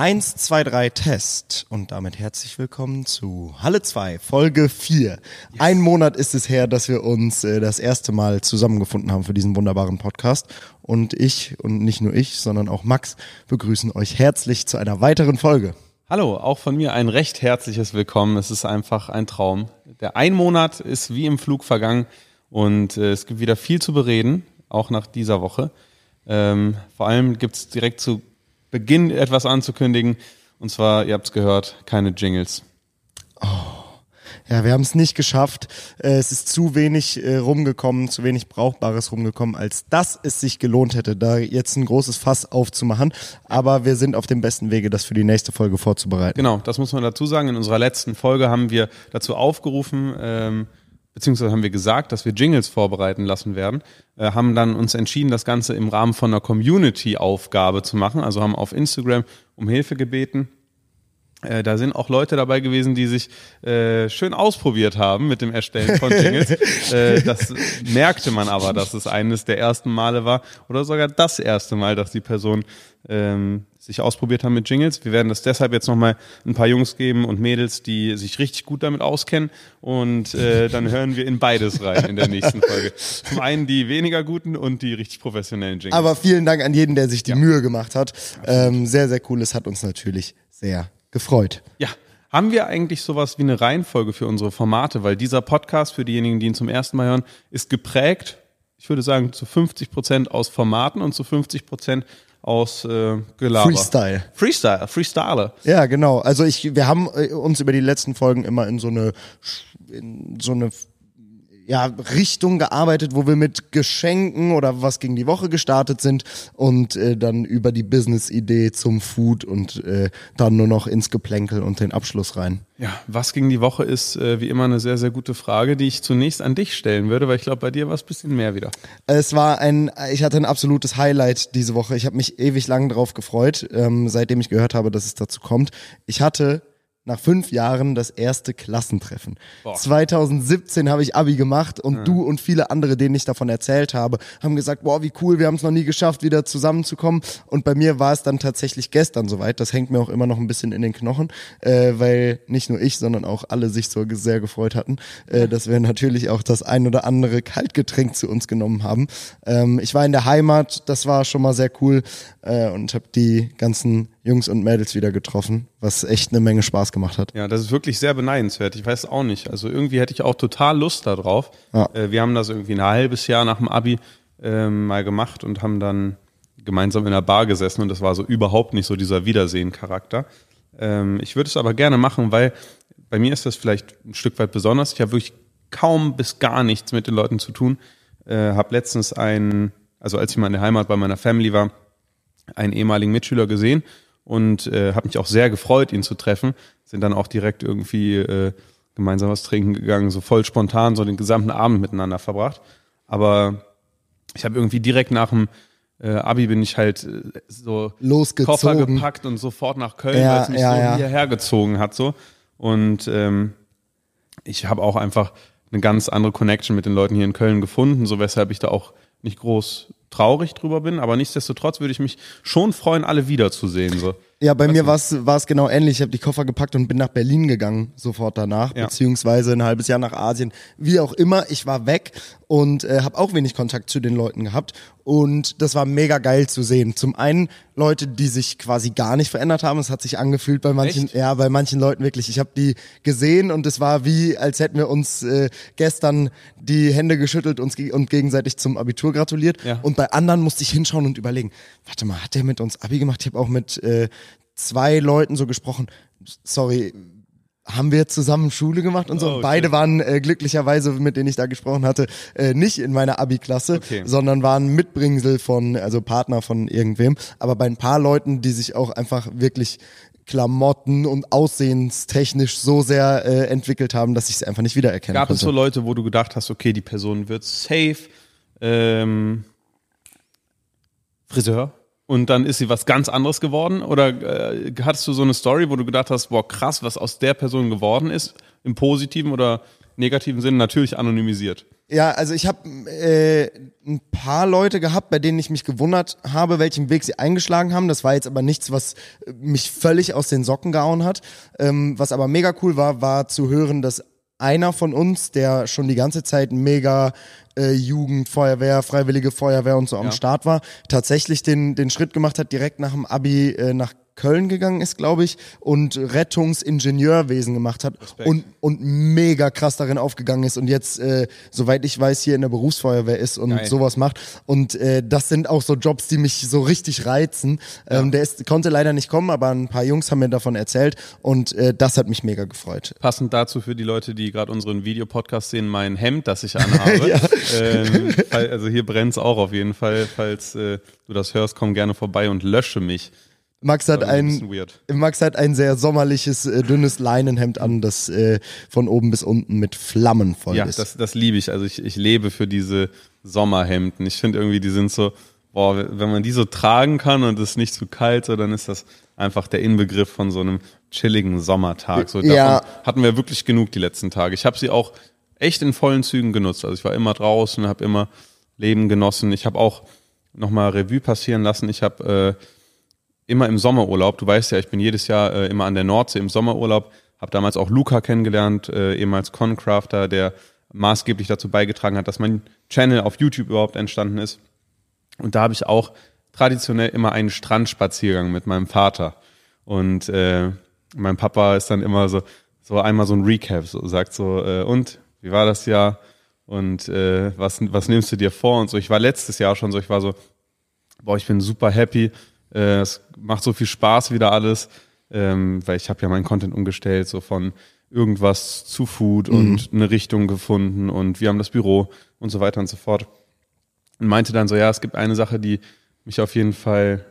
1, 2, 3 Test und damit herzlich willkommen zu Halle 2, Folge 4. Yes. Ein Monat ist es her, dass wir uns äh, das erste Mal zusammengefunden haben für diesen wunderbaren Podcast und ich und nicht nur ich, sondern auch Max begrüßen euch herzlich zu einer weiteren Folge. Hallo, auch von mir ein recht herzliches Willkommen. Es ist einfach ein Traum. Der ein Monat ist wie im Flug vergangen und äh, es gibt wieder viel zu bereden, auch nach dieser Woche. Ähm, vor allem gibt es direkt zu Beginn etwas anzukündigen. Und zwar, ihr habt es gehört, keine Jingles. Oh. Ja, wir haben es nicht geschafft. Äh, es ist zu wenig äh, rumgekommen, zu wenig Brauchbares rumgekommen, als dass es sich gelohnt hätte, da jetzt ein großes Fass aufzumachen. Aber wir sind auf dem besten Wege, das für die nächste Folge vorzubereiten. Genau, das muss man dazu sagen. In unserer letzten Folge haben wir dazu aufgerufen, ähm, beziehungsweise haben wir gesagt, dass wir Jingles vorbereiten lassen werden, äh, haben dann uns entschieden, das Ganze im Rahmen von einer Community-Aufgabe zu machen. Also haben auf Instagram um Hilfe gebeten. Äh, da sind auch Leute dabei gewesen, die sich äh, schön ausprobiert haben mit dem Erstellen von Jingles. äh, das merkte man aber, dass es eines der ersten Male war oder sogar das erste Mal, dass die Person ähm, sich ausprobiert haben mit Jingles. Wir werden das deshalb jetzt nochmal ein paar Jungs geben und Mädels, die sich richtig gut damit auskennen. Und äh, dann hören wir in beides rein in der nächsten Folge. Zum einen die weniger guten und die richtig professionellen Jingles. Aber vielen Dank an jeden, der sich die ja. Mühe gemacht hat. Ähm, sehr, sehr cool. Es hat uns natürlich sehr gefreut. Ja. Haben wir eigentlich sowas wie eine Reihenfolge für unsere Formate? Weil dieser Podcast, für diejenigen, die ihn zum ersten Mal hören, ist geprägt, ich würde sagen, zu 50 Prozent aus Formaten und zu 50 Prozent aus äh, Gelaber. Freestyle. Freestyle, Freestyle. Ja, genau. Also ich, wir haben äh, uns über die letzten Folgen immer in so eine, in so eine ja, Richtung gearbeitet, wo wir mit Geschenken oder was gegen die Woche gestartet sind und äh, dann über die Business-Idee zum Food und äh, dann nur noch ins Geplänkel und den Abschluss rein. Ja, was gegen die Woche ist äh, wie immer eine sehr, sehr gute Frage, die ich zunächst an dich stellen würde, weil ich glaube, bei dir war es ein bisschen mehr wieder. Es war ein, ich hatte ein absolutes Highlight diese Woche. Ich habe mich ewig lang drauf gefreut, ähm, seitdem ich gehört habe, dass es dazu kommt. Ich hatte nach fünf Jahren das erste Klassentreffen. Boah. 2017 habe ich Abi gemacht und ja. du und viele andere, denen ich davon erzählt habe, haben gesagt, boah, wie cool, wir haben es noch nie geschafft, wieder zusammenzukommen. Und bei mir war es dann tatsächlich gestern soweit. Das hängt mir auch immer noch ein bisschen in den Knochen, äh, weil nicht nur ich, sondern auch alle sich so sehr gefreut hatten, äh, dass wir natürlich auch das ein oder andere Kaltgetränk zu uns genommen haben. Ähm, ich war in der Heimat, das war schon mal sehr cool äh, und habe die ganzen Jungs und Mädels wieder getroffen, was echt eine Menge Spaß gemacht hat. Ja, das ist wirklich sehr beneidenswert. Ich weiß auch nicht. Also irgendwie hätte ich auch total Lust darauf. Ja. Äh, wir haben das irgendwie ein halbes Jahr nach dem Abi äh, mal gemacht und haben dann gemeinsam in der Bar gesessen und das war so überhaupt nicht so dieser Wiedersehen-Charakter. Ähm, ich würde es aber gerne machen, weil bei mir ist das vielleicht ein Stück weit besonders. Ich habe wirklich kaum bis gar nichts mit den Leuten zu tun. Äh, habe letztens einen, also als ich mal in der Heimat bei meiner Family war, einen ehemaligen Mitschüler gesehen und äh, habe mich auch sehr gefreut, ihn zu treffen. Sind dann auch direkt irgendwie äh, gemeinsam was trinken gegangen, so voll spontan, so den gesamten Abend miteinander verbracht. Aber ich habe irgendwie direkt nach dem äh, Abi bin ich halt äh, so Losgezogen. Koffer gepackt und sofort nach Köln, ja, weil es mich ja, so ja. hierher gezogen hat. so Und ähm, ich habe auch einfach eine ganz andere Connection mit den Leuten hier in Köln gefunden, so weshalb ich da auch nicht groß traurig drüber bin, aber nichtsdestotrotz würde ich mich schon freuen, alle wiederzusehen. So. Ja, bei mir war es genau ähnlich. Ich habe die Koffer gepackt und bin nach Berlin gegangen, sofort danach, ja. beziehungsweise ein halbes Jahr nach Asien. Wie auch immer, ich war weg und äh, habe auch wenig Kontakt zu den Leuten gehabt. Und das war mega geil zu sehen. Zum einen Leute, die sich quasi gar nicht verändert haben. Es hat sich angefühlt bei manchen, Echt? ja, bei manchen Leuten wirklich. Ich habe die gesehen und es war wie, als hätten wir uns äh, gestern die Hände geschüttelt uns ge und gegenseitig zum Abitur gratuliert. Ja. Und bei anderen musste ich hinschauen und überlegen, warte mal, hat der mit uns Abi gemacht? Ich habe auch mit äh, zwei Leuten so gesprochen, sorry, haben wir zusammen Schule gemacht und so. Oh, Beide waren äh, glücklicherweise, mit denen ich da gesprochen hatte, äh, nicht in meiner Abi-Klasse, okay. sondern waren Mitbringsel von, also Partner von irgendwem. Aber bei ein paar Leuten, die sich auch einfach wirklich Klamotten und aussehenstechnisch so sehr äh, entwickelt haben, dass ich sie einfach nicht wiedererkennen Gab konnte. es so Leute, wo du gedacht hast, okay, die Person wird safe, ähm, Friseur? Und dann ist sie was ganz anderes geworden? Oder äh, hattest du so eine Story, wo du gedacht hast, boah, krass, was aus der Person geworden ist, im positiven oder negativen Sinne natürlich anonymisiert? Ja, also ich habe äh, ein paar Leute gehabt, bei denen ich mich gewundert habe, welchen Weg sie eingeschlagen haben. Das war jetzt aber nichts, was mich völlig aus den Socken gehauen hat. Ähm, was aber mega cool war, war zu hören, dass einer von uns, der schon die ganze Zeit mega äh, Jugend, Feuerwehr, Freiwillige Feuerwehr und so am Start war, tatsächlich den, den Schritt gemacht hat, direkt nach dem Abi äh, nach Köln gegangen ist, glaube ich, und Rettungsingenieurwesen gemacht hat und, und mega krass darin aufgegangen ist und jetzt, äh, soweit ich weiß, hier in der Berufsfeuerwehr ist und Geil. sowas macht. Und äh, das sind auch so Jobs, die mich so richtig reizen. Ja. Ähm, der ist, konnte leider nicht kommen, aber ein paar Jungs haben mir davon erzählt und äh, das hat mich mega gefreut. Passend dazu für die Leute, die gerade unseren Videopodcast sehen, mein Hemd, das ich anhabe. ja. ähm, also hier brennt es auch auf jeden Fall. Falls äh, du das hörst, komm gerne vorbei und lösche mich. Max hat ein, ein Max hat ein sehr sommerliches, äh, dünnes Leinenhemd an, das äh, von oben bis unten mit Flammen voll ja, ist. Ja, das, das liebe ich. Also ich, ich lebe für diese Sommerhemden. Ich finde irgendwie, die sind so, boah, wenn man die so tragen kann und es ist nicht zu kalt, so, dann ist das einfach der Inbegriff von so einem chilligen Sommertag. So, davon ja. hatten wir wirklich genug die letzten Tage. Ich habe sie auch echt in vollen Zügen genutzt. Also ich war immer draußen, habe immer Leben genossen. Ich habe auch nochmal Revue passieren lassen. Ich habe äh, immer im Sommerurlaub, du weißt ja, ich bin jedes Jahr äh, immer an der Nordsee im Sommerurlaub, habe damals auch Luca kennengelernt, äh, ehemals Concrafter, der maßgeblich dazu beigetragen hat, dass mein Channel auf YouTube überhaupt entstanden ist. Und da habe ich auch traditionell immer einen Strandspaziergang mit meinem Vater. Und äh, mein Papa ist dann immer so, so einmal so ein Recap, so, sagt so, äh, und, wie war das Jahr? Und äh, was, was nimmst du dir vor? Und so, ich war letztes Jahr schon so, ich war so, boah, ich bin super happy, äh, es macht so viel Spaß wieder alles, ähm, weil ich habe ja meinen Content umgestellt, so von irgendwas zu Food mhm. und eine Richtung gefunden und wir haben das Büro und so weiter und so fort. Und meinte dann so, ja, es gibt eine Sache, die mich auf jeden Fall,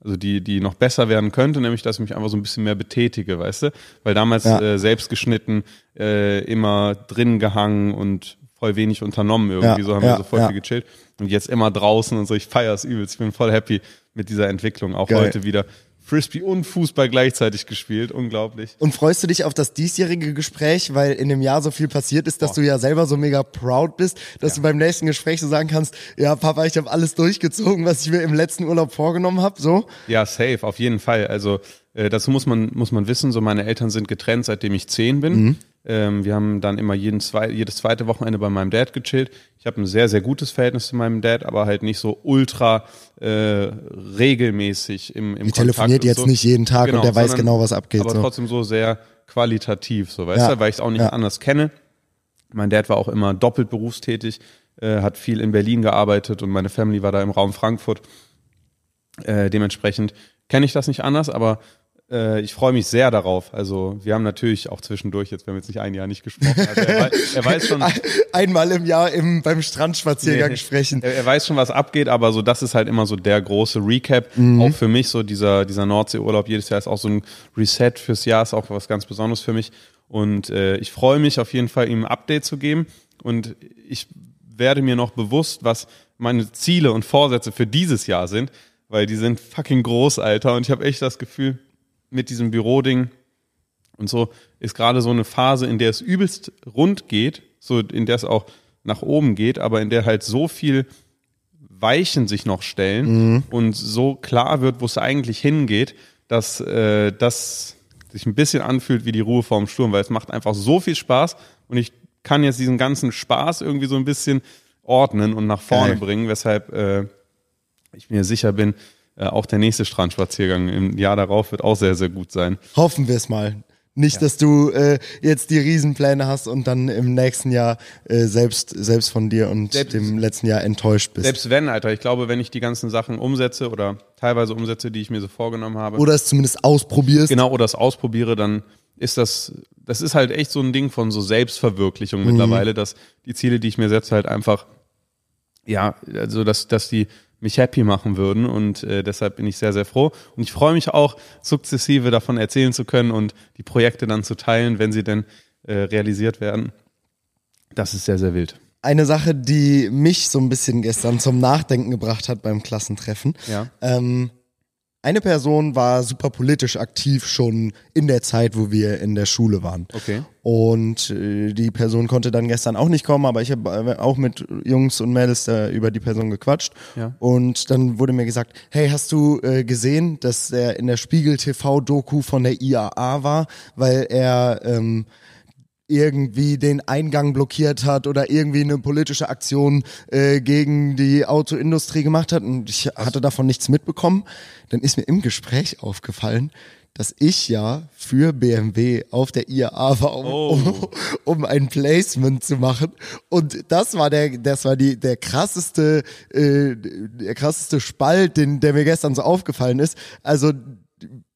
also die, die noch besser werden könnte, nämlich, dass ich mich einfach so ein bisschen mehr betätige, weißt du? Weil damals ja. äh, selbst geschnitten, äh, immer drin gehangen und voll wenig unternommen irgendwie, ja, so haben ja, wir so voll viel gechillt. Und jetzt immer draußen und so, ich feiere es übelst, ich bin voll happy mit dieser Entwicklung. Auch Geil. heute wieder Frisbee und Fußball gleichzeitig gespielt. Unglaublich. Und freust du dich auf das diesjährige Gespräch, weil in dem Jahr so viel passiert ist, dass oh. du ja selber so mega proud bist, dass ja. du beim nächsten Gespräch so sagen kannst, ja, Papa, ich habe alles durchgezogen, was ich mir im letzten Urlaub vorgenommen habe, so? Ja, safe, auf jeden Fall. Also äh, dazu muss man, muss man wissen, so meine Eltern sind getrennt, seitdem ich zehn bin. Mhm. Ähm, wir haben dann immer jeden zwei, jedes zweite Wochenende bei meinem Dad gechillt. Ich habe ein sehr, sehr gutes Verhältnis zu meinem Dad, aber halt nicht so ultra äh, regelmäßig im, im Die telefoniert jetzt so. nicht jeden Tag genau, und der weiß genau, was abgeht. Aber so. trotzdem so sehr qualitativ, so weißt ja. du, weil ich es auch nicht ja. anders kenne. Mein Dad war auch immer doppelt berufstätig, äh, hat viel in Berlin gearbeitet und meine Family war da im Raum Frankfurt. Äh, dementsprechend kenne ich das nicht anders, aber äh, ich freue mich sehr darauf. Also wir haben natürlich auch zwischendurch, jetzt wir haben jetzt nicht ein Jahr nicht gesprochen, also er, weiß, er weiß schon. Einmal im Jahr im, beim Strandspaziergang nee, sprechen. Er, er, weiß schon, was abgeht, aber so das ist halt immer so der große Recap. Mhm. Auch für mich, so dieser, dieser Nordseeurlaub jedes Jahr ist auch so ein Reset fürs Jahr, ist auch was ganz Besonderes für mich. Und äh, ich freue mich auf jeden Fall, ihm ein Update zu geben. Und ich werde mir noch bewusst, was meine Ziele und Vorsätze für dieses Jahr sind, weil die sind fucking groß, Alter. Und ich habe echt das Gefühl, mit diesem Büroding und so ist gerade so eine Phase, in der es übelst rund geht, so in der es auch nach oben geht, aber in der halt so viel Weichen sich noch stellen mhm. und so klar wird, wo es eigentlich hingeht, dass äh, das sich ein bisschen anfühlt wie die Ruhe vorm Sturm, weil es macht einfach so viel Spaß und ich kann jetzt diesen ganzen Spaß irgendwie so ein bisschen ordnen und nach vorne Geil. bringen, weshalb äh, ich mir sicher bin, äh, auch der nächste Strandspaziergang im Jahr darauf wird auch sehr, sehr gut sein. Hoffen wir es mal. Nicht, ja. dass du äh, jetzt die Riesenpläne hast und dann im nächsten Jahr äh, selbst, selbst von dir und selbst, dem letzten Jahr enttäuscht bist. Selbst wenn, Alter. Ich glaube, wenn ich die ganzen Sachen umsetze oder teilweise umsetze, die ich mir so vorgenommen habe. Oder es zumindest ausprobierst. Genau, oder es ausprobiere, dann ist das, das ist halt echt so ein Ding von so Selbstverwirklichung mhm. mittlerweile, dass die Ziele, die ich mir setze, halt einfach, ja, also dass, dass die mich happy machen würden und äh, deshalb bin ich sehr, sehr froh. Und ich freue mich auch, sukzessive davon erzählen zu können und die Projekte dann zu teilen, wenn sie denn äh, realisiert werden. Das ist sehr, sehr wild. Eine Sache, die mich so ein bisschen gestern zum Nachdenken gebracht hat beim Klassentreffen. Ja. Ähm, Eine Person war super politisch aktiv schon in der Zeit, wo wir in der Schule waren. Okay. Und äh, die Person konnte dann gestern auch nicht kommen, aber ich habe äh, auch mit Jungs und Mädels äh, über die Person gequatscht. Ja. Und dann wurde mir gesagt, hey, hast du äh, gesehen, dass er in der Spiegel TV-Doku von der IAA war, weil er ähm, irgendwie den Eingang blockiert hat oder irgendwie eine politische Aktion äh, gegen die Autoindustrie gemacht hat und ich hatte davon nichts mitbekommen, dann ist mir im Gespräch aufgefallen, dass ich ja für BMW auf der IAA war, um, Oh. um, um ein Placement zu machen. Und das war der, das war die, der krasseste, äh, der krasseste Spalt, den, der mir gestern so aufgefallen ist. Also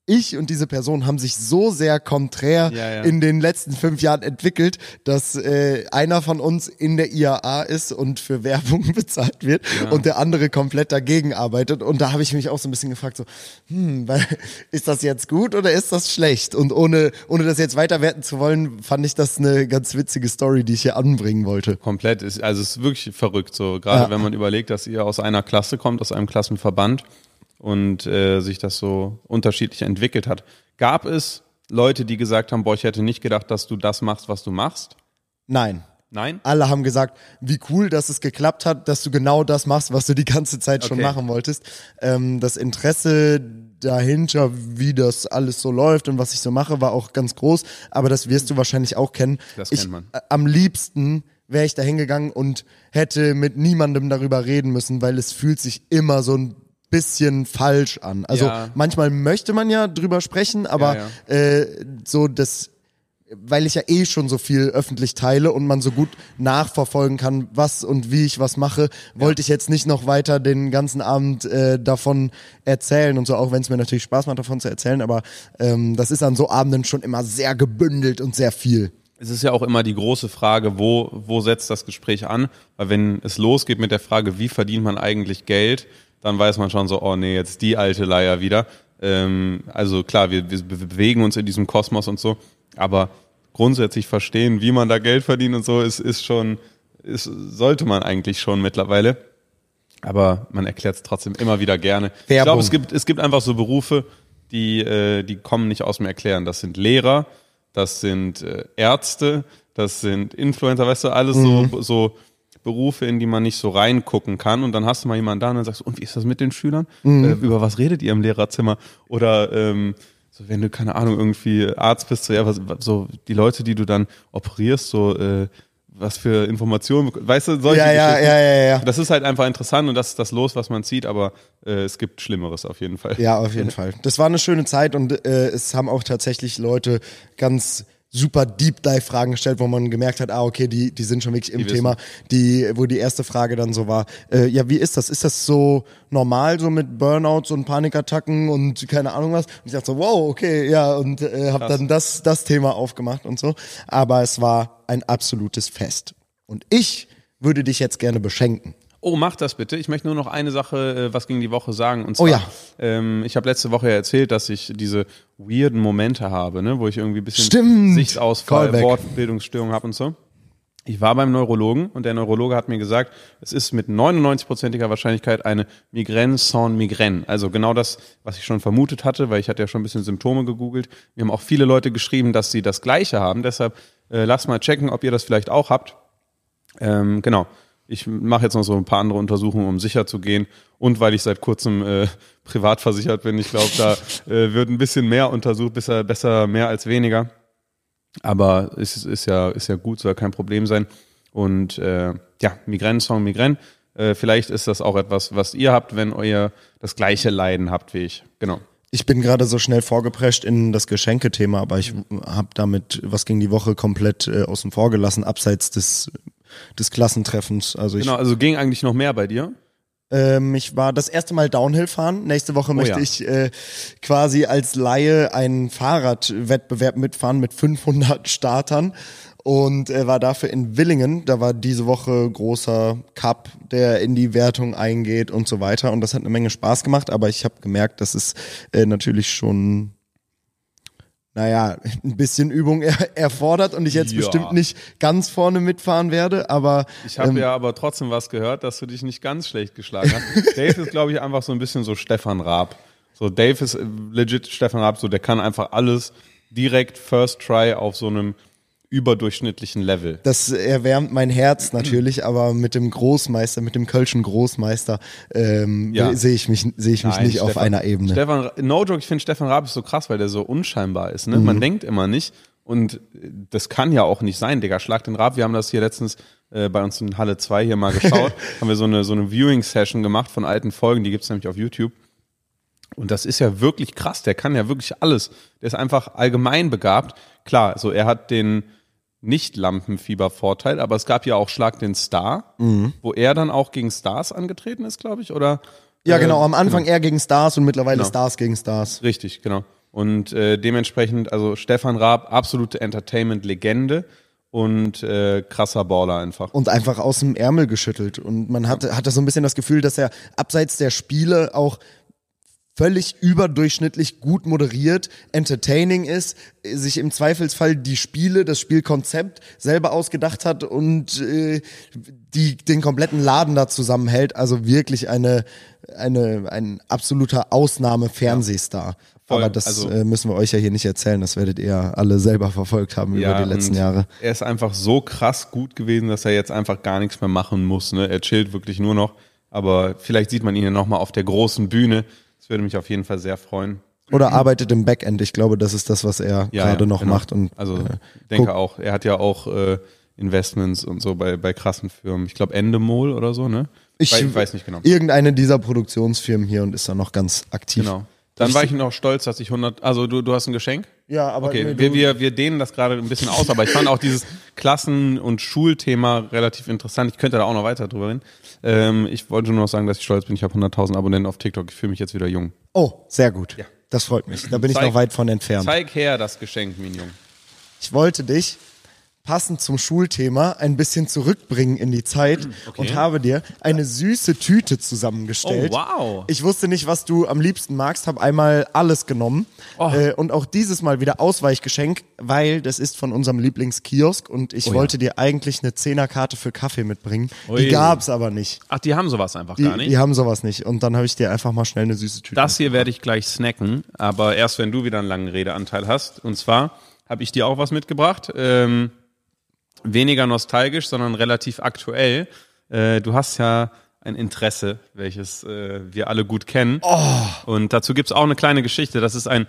ich und diese Person haben sich so sehr konträr Ja, ja. in den letzten fünf Jahren entwickelt, dass äh, einer von uns in der IAA ist und für Werbung bezahlt wird und der andere komplett dagegen arbeitet. Und da habe ich mich auch so ein bisschen gefragt, so, hm, ist das jetzt gut oder ist das schlecht? Und ohne, ohne das jetzt weiterwerten zu wollen, fand ich das eine ganz witzige Story, die ich hier anbringen wollte. Komplett. Ist, also es ist wirklich verrückt. So gerade Ja. wenn man überlegt, dass ihr aus einer Klasse kommt, aus einem Klassenverband und äh, sich das so unterschiedlich entwickelt hat. Gab es Leute, die gesagt haben, boah, ich hätte nicht gedacht, dass du das machst, was du machst? Nein. Nein? Alle haben gesagt, wie cool, dass es geklappt hat, dass du genau das machst, was du die ganze Zeit schon Okay. machen wolltest. Ähm, das Interesse dahinter, wie das alles so läuft und was ich so mache, war auch ganz groß. Aber das wirst du wahrscheinlich auch kennen. Das ich, kennt man. äh, Am liebsten wäre ich da hingegangen und hätte mit niemandem darüber reden müssen, weil es fühlt sich immer so ein bisschen falsch an. Also Ja. manchmal möchte man ja drüber sprechen, aber Ja, Äh, so das weil ich ja eh schon so viel öffentlich teile und man so gut nachverfolgen kann, was und wie ich was mache, wollte ich jetzt nicht noch weiter den ganzen Abend äh, davon erzählen und so, auch wenn es mir natürlich Spaß macht, davon zu erzählen, aber ähm, das ist an so Abenden schon immer sehr gebündelt und sehr viel. Es ist ja auch immer die große Frage, wo, wo setzt das Gespräch an? Weil wenn es losgeht mit der Frage, wie verdient man eigentlich Geld, dann weiß man schon so, oh nee, jetzt die alte Leier wieder. Ähm, also klar, wir, wir bewegen uns in diesem Kosmos und so, aber grundsätzlich verstehen, wie man da Geld verdient und so, ist, ist schon, ist, sollte man eigentlich schon mittlerweile. Aber man erklärt es trotzdem immer wieder gerne. Ich Werbung. glaube, es gibt, es gibt einfach so Berufe, die, äh, die kommen nicht aus dem Erklären. Das sind Lehrer, das sind äh, Ärzte, das sind Influencer, weißt du, alles so, so Berufe, in die man nicht so reingucken kann. Und dann hast du mal jemanden da und dann sagst du, und wie ist das mit den Schülern? Äh, über was redet ihr im Lehrerzimmer? Oder ähm, so, wenn du, keine Ahnung, irgendwie Arzt bist, so, ja, was, so die Leute, die du dann operierst, so äh, was für Informationen, weißt du, solche Ja, ja, ja, ja, ja. Das ist halt einfach interessant und das ist das Los, was man zieht, aber äh, es gibt Schlimmeres auf jeden Fall. Ja, auf jeden Fall. Das war eine schöne Zeit und äh, es haben auch tatsächlich Leute ganz super Deep Dive Fragen gestellt, wo man gemerkt hat, ah okay, die die sind schon wirklich im Die. Thema. Die wo die erste Frage dann so war, äh, ja, wie ist das? Ist das so normal so mit Burnouts und Panikattacken und keine Ahnung was? Und ich dachte so, wow, okay, ja und äh, habe dann das das Thema aufgemacht und so, aber es war ein absolutes Fest. Und ich würde dich jetzt gerne beschenken. Oh, mach das bitte. Ich möchte nur noch eine Sache, äh, was gegen die Woche sagen. Und zwar, Oh ja. ähm, ich habe letzte Woche ja erzählt, dass ich diese weirden Momente habe, ne, wo ich irgendwie ein bisschen Stimmt. Sichtsausfall, Callback. Wortbildungsstörung habe und so. Ich war beim Neurologen und der Neurologe hat mir gesagt, es ist mit 99%iger Wahrscheinlichkeit eine Migraine sans Migraine. Also genau das, was ich schon vermutet hatte, weil ich hatte ja schon ein bisschen Symptome gegoogelt. Mir haben auch viele Leute geschrieben, dass sie das Gleiche haben. Deshalb äh, lasst mal checken, ob ihr das vielleicht auch habt. Ähm, genau. Ich mache jetzt noch so ein paar andere Untersuchungen, um sicher zu gehen. Und weil ich seit kurzem äh, privat versichert bin, ich glaube, da äh, wird ein bisschen mehr untersucht, besser, besser mehr als weniger. Aber es ist, ist ja ist ja gut, soll kein Problem sein. Und äh, ja, Migräne, Song Migräne. Äh, vielleicht ist das auch etwas, was ihr habt, wenn ihr das gleiche Leiden habt wie ich. Genau. Ich bin gerade so schnell vorgeprescht in das Geschenkethema, aber ich habe damit was gegen die Woche komplett äh, außen vor gelassen, abseits des, des Klassentreffens. Also ich, Genau, also ging eigentlich noch mehr bei dir. ähm, ich war das erste Mal Downhill fahren. Nächste Woche möchte ja. ich äh, quasi als Laie einen Fahrradwettbewerb mitfahren mit 500 Startern und äh, war dafür in Willingen. Da war diese Woche großer Cup, der in die Wertung eingeht und so weiter. Und das hat eine Menge Spaß gemacht, aber ich habe gemerkt, dass es äh, natürlich schon naja, ein bisschen Übung er erfordert und ich jetzt Ja. bestimmt nicht ganz vorne mitfahren werde, aber Ich habe ähm, ja aber trotzdem was gehört, dass du dich nicht ganz schlecht geschlagen hast. Dave ist, glaube ich, einfach so ein bisschen so Stefan Raab. So, Dave ist legit Stefan Raab, so der kann einfach alles direkt First Try auf so einem überdurchschnittlichen Level. Das erwärmt mein Herz natürlich, aber mit dem Großmeister, mit dem Kölschen Großmeister ähm, ja. sehe ich mich, sehe ich mich Nein, nicht Stefan, auf einer Ebene. Stefan, no joke, ich finde Stefan Raab ist so krass, weil der so unscheinbar ist. Ne? Mhm. Man denkt immer nicht. Und das kann ja auch nicht sein, Digga. Schlag den Raab. Wir haben das hier letztens äh, bei uns in Halle 2 hier mal geschaut. haben wir so eine, so eine Viewing-Session gemacht von alten Folgen. Die gibt's nämlich auf YouTube. Und das ist ja wirklich krass. Der kann ja wirklich alles. Der ist einfach allgemein begabt. Klar, so er hat den, nicht Lampenfieber-Vorteil, aber es gab ja auch Schlag den Star, mhm. wo er dann auch gegen Stars angetreten ist, glaube ich, oder? Ja, äh, genau, am Anfang genau. er gegen Stars und mittlerweile genau. Stars gegen Stars. Richtig, genau. Und äh, dementsprechend, also Stefan Raab, absolute Entertainment-Legende und äh, krasser Baller einfach. Und einfach aus dem Ärmel geschüttelt. Und man hatte, hatte so ein bisschen das Gefühl, dass er abseits der Spiele auch völlig überdurchschnittlich gut moderiert, entertaining ist, sich im Zweifelsfall die Spiele, das Spielkonzept selber ausgedacht hat und äh, die den kompletten Laden da zusammenhält. Also wirklich eine eine ein absoluter Ausnahme-Fernsehstar. Ja, Aber das also, äh, müssen wir euch ja hier nicht erzählen. Das werdet ihr alle selber verfolgt haben ja, über die letzten Jahre. Er ist einfach so krass gut gewesen, dass er jetzt einfach gar nichts mehr machen muss. Ne? Er chillt wirklich nur noch. Aber vielleicht sieht man ihn ja nochmal auf der großen Bühne das würde mich auf jeden Fall sehr freuen. Oder arbeitet im Backend. Ich glaube, das ist das, was er ja, gerade ja, noch genau. macht. Und, also äh, denke auch. Er hat ja auch äh, Investments und so bei, bei krassen Firmen. Ich glaube Endemol oder so, ne? Ich, ich weiß nicht genau. Irgendeine dieser Produktionsfirmen hier und ist da noch ganz aktiv. Genau. Dann war ich noch stolz, dass ich 100, also du, du hast ein Geschenk? Ja, aber okay, nee, wir, wir, wir dehnen das gerade ein bisschen aus, aber ich fand auch dieses Klassen- und Schulthema relativ interessant. Ich könnte da auch noch weiter drüber reden. Ähm, ich wollte nur noch sagen, dass ich stolz bin. Ich habe 100.000 Abonnenten auf TikTok. Ich fühle mich jetzt wieder jung. Oh, sehr gut. Ja. Das freut mich. Da bin zeig, ich noch weit von entfernt. Zeig her das Geschenk, mein Jung. Ich wollte dich passend zum Schulthema ein bisschen zurückbringen in die Zeit okay. und habe dir eine süße Tüte zusammengestellt. Oh, wow. Ich wusste nicht, was du am liebsten magst, habe einmal alles genommen oh. äh, und auch dieses Mal wieder Ausweichgeschenk, weil das ist von unserem Lieblingskiosk und ich oh, wollte ja. dir eigentlich eine Zehnerkarte für Kaffee mitbringen. Ui. Die gab's aber nicht. Ach, die haben sowas einfach die, gar nicht? Die haben sowas nicht und dann habe ich dir einfach mal schnell eine süße Tüte Das hier werde ich gleich snacken, aber erst wenn du wieder einen langen Redeanteil hast und zwar habe ich dir auch was mitgebracht. Ähm, weniger nostalgisch, sondern relativ aktuell. Äh, du hast ja ein Interesse, welches äh, wir alle gut kennen. Oh. Und dazu gibt's auch eine kleine Geschichte. Das ist ein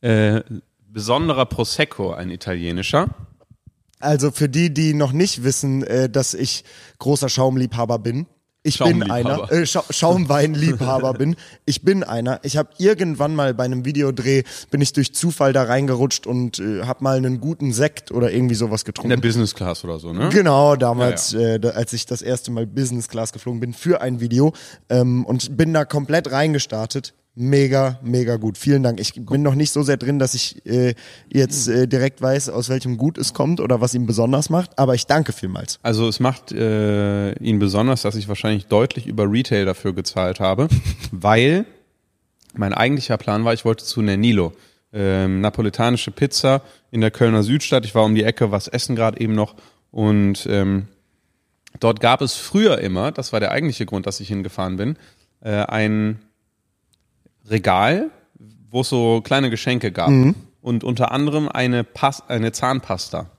äh, besonderer Prosecco, ein italienischer. Also für die, die noch nicht wissen, äh, dass ich großer Schaumliebhaber bin. Ich bin einer, äh, Scha Schaumweinliebhaber bin. Ich bin einer. Ich habe irgendwann mal bei einem Videodreh bin ich durch Zufall da reingerutscht und äh, habe mal einen guten Sekt oder irgendwie sowas getrunken. In der Business Class oder so, ne? Genau, damals, ja, ja. Äh, als ich das erste Mal Business Class geflogen bin für ein Video ähm, und bin da komplett reingestartet mega, mega gut. Vielen Dank. Ich bin noch nicht so sehr drin, dass ich äh, jetzt äh, direkt weiß, aus welchem Gut es kommt oder was ihn besonders macht, aber ich danke vielmals. Also es macht äh, ihn besonders, dass ich wahrscheinlich deutlich über Retail dafür gezahlt habe, weil mein eigentlicher Plan war, ich wollte zu Nernilo. Ähm, napoletanische Pizza in der Kölner Südstadt. Ich war um die Ecke, was essen gerade eben noch und ähm, dort gab es früher immer, das war der eigentliche Grund, dass ich hingefahren bin, äh, ein Regal, wo es so kleine Geschenke gab. Mhm. Und unter anderem eine, Pas eine Zahnpasta.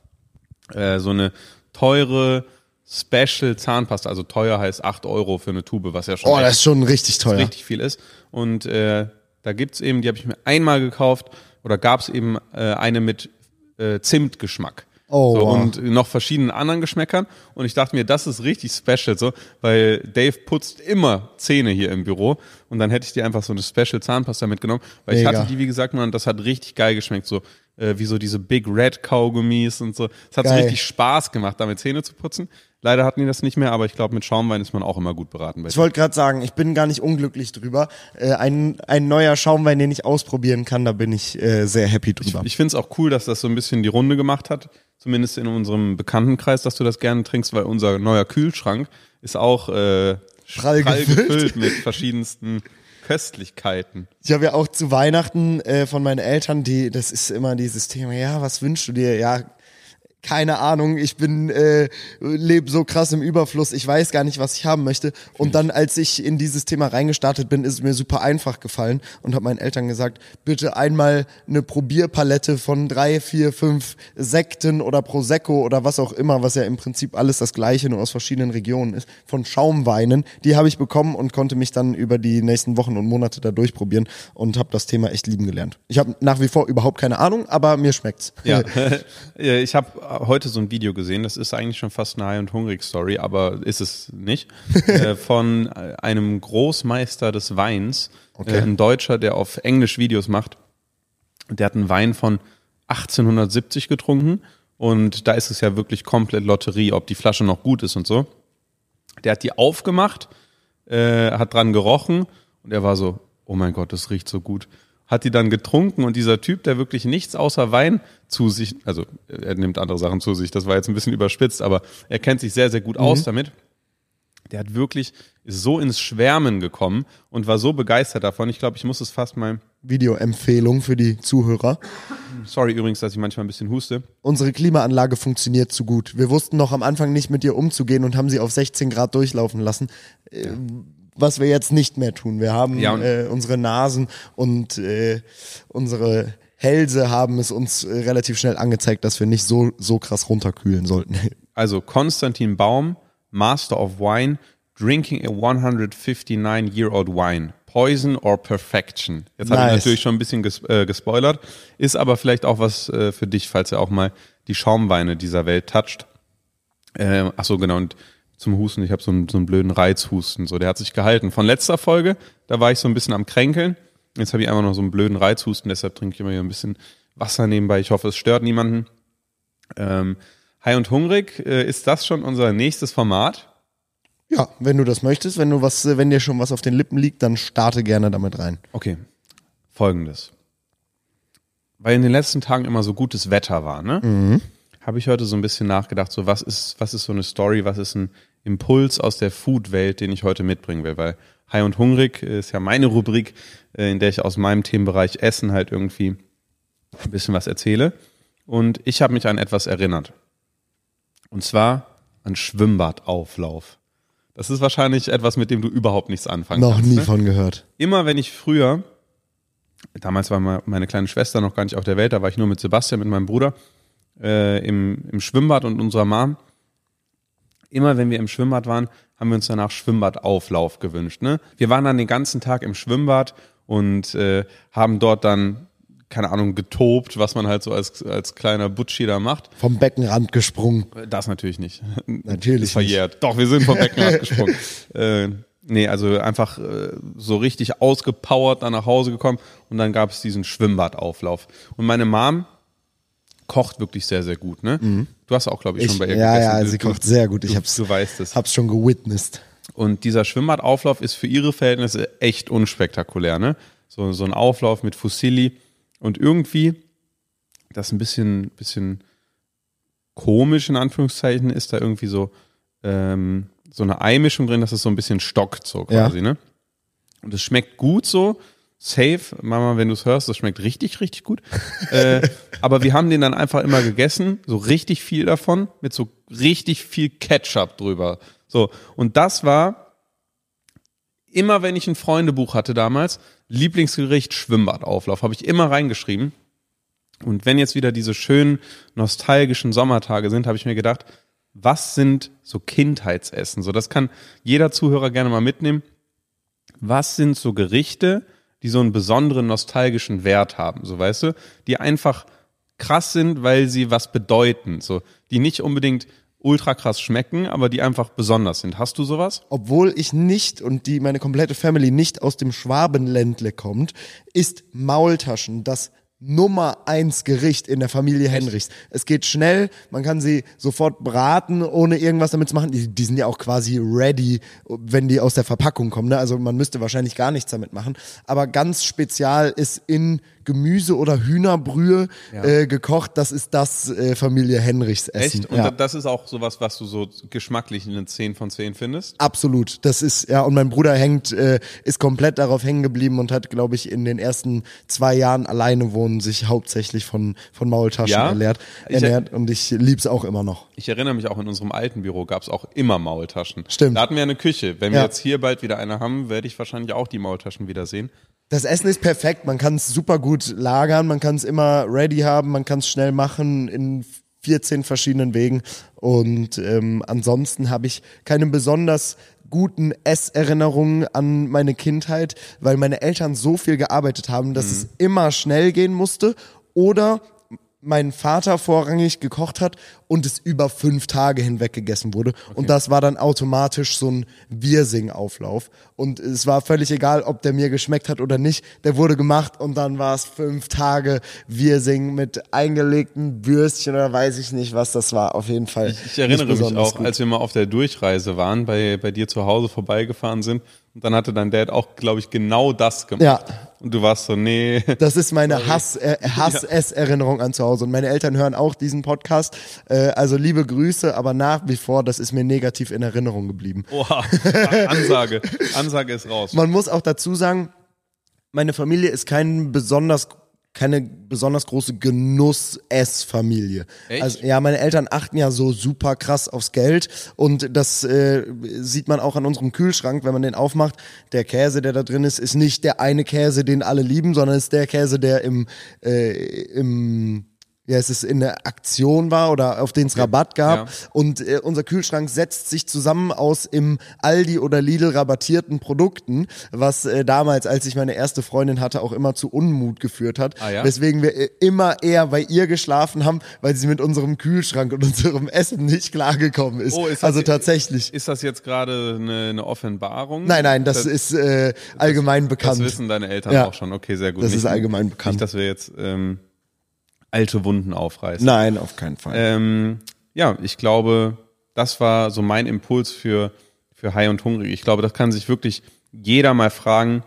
Äh, so eine teure Special Zahnpasta. Also teuer heißt 8 Euro für eine Tube, was ja schon, oh, das ist schon richtig teuer. richtig viel ist. Und äh, da gibt's eben, die habe ich mir einmal gekauft, oder gab's eben äh, eine mit äh, Zimtgeschmack. Oh, so, wow. Und noch verschiedenen anderen Geschmäckern. Und ich dachte mir, das ist richtig special, so, weil Dave putzt immer Zähne hier im Büro. Und dann hätte ich dir einfach so eine Special Zahnpasta mitgenommen. Weil Mega. ich hatte die, wie gesagt, man, das hat richtig geil geschmeckt, so äh, wie so diese Big Red Kaugummis und so. Es hat so richtig Spaß gemacht, damit Zähne zu putzen. Leider hatten die das nicht mehr, aber ich glaube, mit Schaumwein ist man auch immer gut beraten. ich wollte gerade sagen, ich bin gar nicht unglücklich drüber. Äh, ein, ein neuer Schaumwein, den ich ausprobieren kann, da bin ich äh, sehr happy drüber. Ich, ich finde es auch cool, dass das so ein bisschen die Runde gemacht hat, zumindest in unserem Bekanntenkreis, dass du das gerne trinkst, weil unser neuer Kühlschrank ist auch äh, prall, prall gefüllt. gefüllt mit verschiedensten Köstlichkeiten. Ich habe ja auch zu Weihnachten äh, von meinen Eltern, die, das ist immer dieses Thema, ja, was wünschst du dir? Ja, keine Ahnung, ich bin äh, lebe so krass im Überfluss, ich weiß gar nicht, was ich haben möchte. Und dann, als ich in dieses Thema reingestartet bin, ist es mir super einfach gefallen und habe meinen Eltern gesagt, bitte einmal eine Probierpalette von drei, vier, fünf Sekten oder Prosecco oder was auch immer, was ja im Prinzip alles das gleiche, nur aus verschiedenen Regionen ist, von Schaumweinen. Die habe ich bekommen und konnte mich dann über die nächsten Wochen und Monate da durchprobieren und habe das Thema echt lieben gelernt. Ich habe nach wie vor überhaupt keine Ahnung, aber mir schmeckt's. Ja, ich habe heute so ein Video gesehen, das ist eigentlich schon fast eine High- und Hungrig-Story, aber ist es nicht, äh, von einem Großmeister des Weins, okay. äh, ein Deutscher, der auf Englisch Videos macht. Der hat einen Wein von 1870 getrunken und da ist es ja wirklich komplett Lotterie, ob die Flasche noch gut ist und so. Der hat die aufgemacht, äh, hat dran gerochen und er war so, oh mein Gott, das riecht so gut hat die dann getrunken und dieser Typ, der wirklich nichts außer Wein zu sich, also er nimmt andere Sachen zu sich, das war jetzt ein bisschen überspitzt, aber er kennt sich sehr, sehr gut mhm. aus damit. Der hat wirklich ist so ins Schwärmen gekommen und war so begeistert davon. Ich glaube, ich muss es fast mal. Videoempfehlung für die Zuhörer. Sorry übrigens, dass ich manchmal ein bisschen huste. Unsere Klimaanlage funktioniert zu gut. Wir wussten noch am Anfang nicht mit ihr umzugehen und haben sie auf 16 Grad durchlaufen lassen. Ja was wir jetzt nicht mehr tun. Wir haben ja, äh, unsere Nasen und äh, unsere Hälse haben es uns äh, relativ schnell angezeigt, dass wir nicht so, so krass runterkühlen sollten. Also Konstantin Baum, Master of Wine, drinking a 159-year-old wine. Poison or Perfection. Jetzt nice. habe ich natürlich schon ein bisschen ges äh, gespoilert. Ist aber vielleicht auch was äh, für dich, falls er auch mal die Schaumweine dieser Welt toucht. Äh, ach so, genau. Und zum Husten. Ich habe so einen, so einen blöden Reizhusten. So, der hat sich gehalten. Von letzter Folge, da war ich so ein bisschen am Kränkeln. Jetzt habe ich einfach noch so einen blöden Reizhusten, deshalb trinke ich immer hier ein bisschen Wasser nebenbei. Ich hoffe, es stört niemanden. Ähm, High und hungrig, äh, ist das schon unser nächstes Format? Ja, wenn du das möchtest, wenn du was, wenn dir schon was auf den Lippen liegt, dann starte gerne damit rein. Okay. Folgendes. Weil in den letzten Tagen immer so gutes Wetter war, ne? Mhm. Habe ich heute so ein bisschen nachgedacht, so was ist, was ist so eine Story, was ist ein Impuls aus der Food-Welt, den ich heute mitbringen will, weil High und Hungrig ist ja meine Rubrik, äh, in der ich aus meinem Themenbereich Essen halt irgendwie ein bisschen was erzähle. Und ich habe mich an etwas erinnert. Und zwar an Schwimmbadauflauf. Das ist wahrscheinlich etwas, mit dem du überhaupt nichts anfangen Noch kannst. Noch nie ne? von gehört. Immer wenn ich früher, damals war meine kleine Schwester noch gar nicht auf der Welt, da war ich nur mit Sebastian, mit meinem Bruder, äh, im, im Schwimmbad und unserer Mom immer wenn wir im Schwimmbad waren, haben wir uns danach Schwimmbadauflauf gewünscht. Ne? Wir waren dann den ganzen Tag im Schwimmbad und äh, haben dort dann keine Ahnung, getobt, was man halt so als, als kleiner Butschi da macht. Vom Beckenrand gesprungen. Das natürlich nicht. Natürlich. Ist verjährt. Nicht. Doch, wir sind vom Beckenrand gesprungen. Äh, nee, also einfach äh, so richtig ausgepowert dann nach Hause gekommen und dann gab es diesen Schwimmbadauflauf. Und meine Mom, kocht wirklich sehr, sehr gut, ne? Mhm. Du hast auch, glaube ich, schon bei ihr ja, gegessen. Ja, ja, sie du, kocht sehr gut. Ich du, hab's, du weißt es. Hab's schon gewitnessed. Und dieser Schwimmbadauflauf ist für ihre Verhältnisse echt unspektakulär, ne? So, so ein Auflauf mit Fusilli und irgendwie, das ein bisschen, bisschen komisch in Anführungszeichen ist, da irgendwie so, ähm, so eine Eimischung drin, dass es so ein bisschen stockt, so quasi, ja. ne? Und es schmeckt gut so, safe. Mama, wenn du es hörst, das schmeckt richtig, richtig gut. äh, aber wir haben den dann einfach immer gegessen, so richtig viel davon, mit so richtig viel Ketchup drüber. So, und das war immer, wenn ich ein Freundebuch hatte damals, Lieblingsgericht Schwimmbadauflauf, habe ich immer reingeschrieben. Und wenn jetzt wieder diese schönen nostalgischen Sommertage sind, habe ich mir gedacht, was sind so Kindheitsessen? So, das kann jeder Zuhörer gerne mal mitnehmen. Was sind so Gerichte, die so einen besonderen nostalgischen Wert haben, so weißt du, die einfach krass sind, weil sie was bedeuten, so, die nicht unbedingt ultra krass schmecken, aber die einfach besonders sind. Hast du sowas? Obwohl ich nicht und die meine komplette Family nicht aus dem Schwabenländle kommt, ist Maultaschen das Nummer eins Gericht in der Familie Henrichs. Es geht schnell, man kann sie sofort braten, ohne irgendwas damit zu machen. Die, die sind ja auch quasi ready, wenn die aus der Verpackung kommen. Ne? Also man müsste wahrscheinlich gar nichts damit machen. Aber ganz spezial ist in Gemüse oder Hühnerbrühe ja. äh, gekocht. Das ist das äh, Familie Henrichs Essen. Echt? Und ja. das ist auch sowas, was du so geschmacklich in den 10 von 10 findest? Absolut. Das ist, ja, und mein Bruder hängt, äh, ist komplett darauf hängen geblieben und hat, glaube ich, in den ersten zwei Jahren alleine wohnen sich hauptsächlich von, von Maultaschen ja? ernährt, ernährt. und ich lieb's auch immer noch. Ich erinnere mich auch, in unserem alten Büro gab's auch immer Maultaschen. Stimmt. Da hatten wir eine Küche. Wenn wir jetzt hier bald wieder eine haben, werde ich wahrscheinlich auch die Maultaschen wiedersehen. Das Essen ist perfekt. Man kann es super gut lagern, man kann es immer ready haben, man kann es schnell machen in 14 verschiedenen Wegen. Und ähm, ansonsten habe ich keine besonders guten Esserinnerungen an meine Kindheit, weil meine Eltern so viel gearbeitet haben, dass mhm. es immer schnell gehen musste oder mein Vater vorrangig gekocht hat und es über fünf Tage hinweg gegessen wurde. Okay. Und das war dann automatisch so ein Wirsing-Auflauf. Und es war völlig egal, ob der mir geschmeckt hat oder nicht. Der wurde gemacht und dann war es fünf Tage Wirsing mit eingelegten Würstchen oder weiß ich nicht, was das war. Auf jeden Fall. Ich, ich erinnere mich auch, gut. als wir mal auf der Durchreise waren, bei, bei dir zu Hause vorbeigefahren sind. Und dann hatte dein Dad auch, glaube ich, genau das gemacht. Ja. Und du warst so, nee. Das ist meine Hass, äh, Hass-Ess-Erinnerung an zu Hause. Und meine Eltern hören auch diesen Podcast. Äh, also liebe Grüße, aber nach wie vor, das ist mir negativ in Erinnerung geblieben. Oha, Ansage. Ansage ist raus. Man muss auch dazu sagen, meine Familie ist kein besonders keine besonders große Genuss-Ess-Familie. Also ja, meine Eltern achten ja so super krass aufs Geld und das äh, sieht man auch an unserem Kühlschrank, wenn man den aufmacht. Der Käse, der da drin ist, ist nicht der eine Käse, den alle lieben, sondern ist der Käse, der im äh, im ja, es ist in der Aktion war oder auf den es Rabatt gab. Ja. Und äh, unser Kühlschrank setzt sich zusammen aus im Aldi oder Lidl rabattierten Produkten, was äh, damals, als ich meine erste Freundin hatte, auch immer zu Unmut geführt hat. Ah, ja? Weswegen wir äh, immer eher bei ihr geschlafen haben, weil sie mit unserem Kühlschrank und unserem Essen nicht klargekommen ist. Oh, ist also tatsächlich. Ist das jetzt gerade eine, eine Offenbarung? Nein, nein, das, das ist äh, allgemein das, bekannt. Das wissen deine Eltern ja. auch schon. Okay, sehr gut. Das nicht, ist allgemein bekannt. Nicht, dass wir jetzt ähm, alte Wunden aufreißen. Nein, auf keinen Fall. Ähm, ja, ich glaube, das war so mein Impuls für, für High und Hungrig. Ich glaube, das kann sich wirklich jeder mal fragen,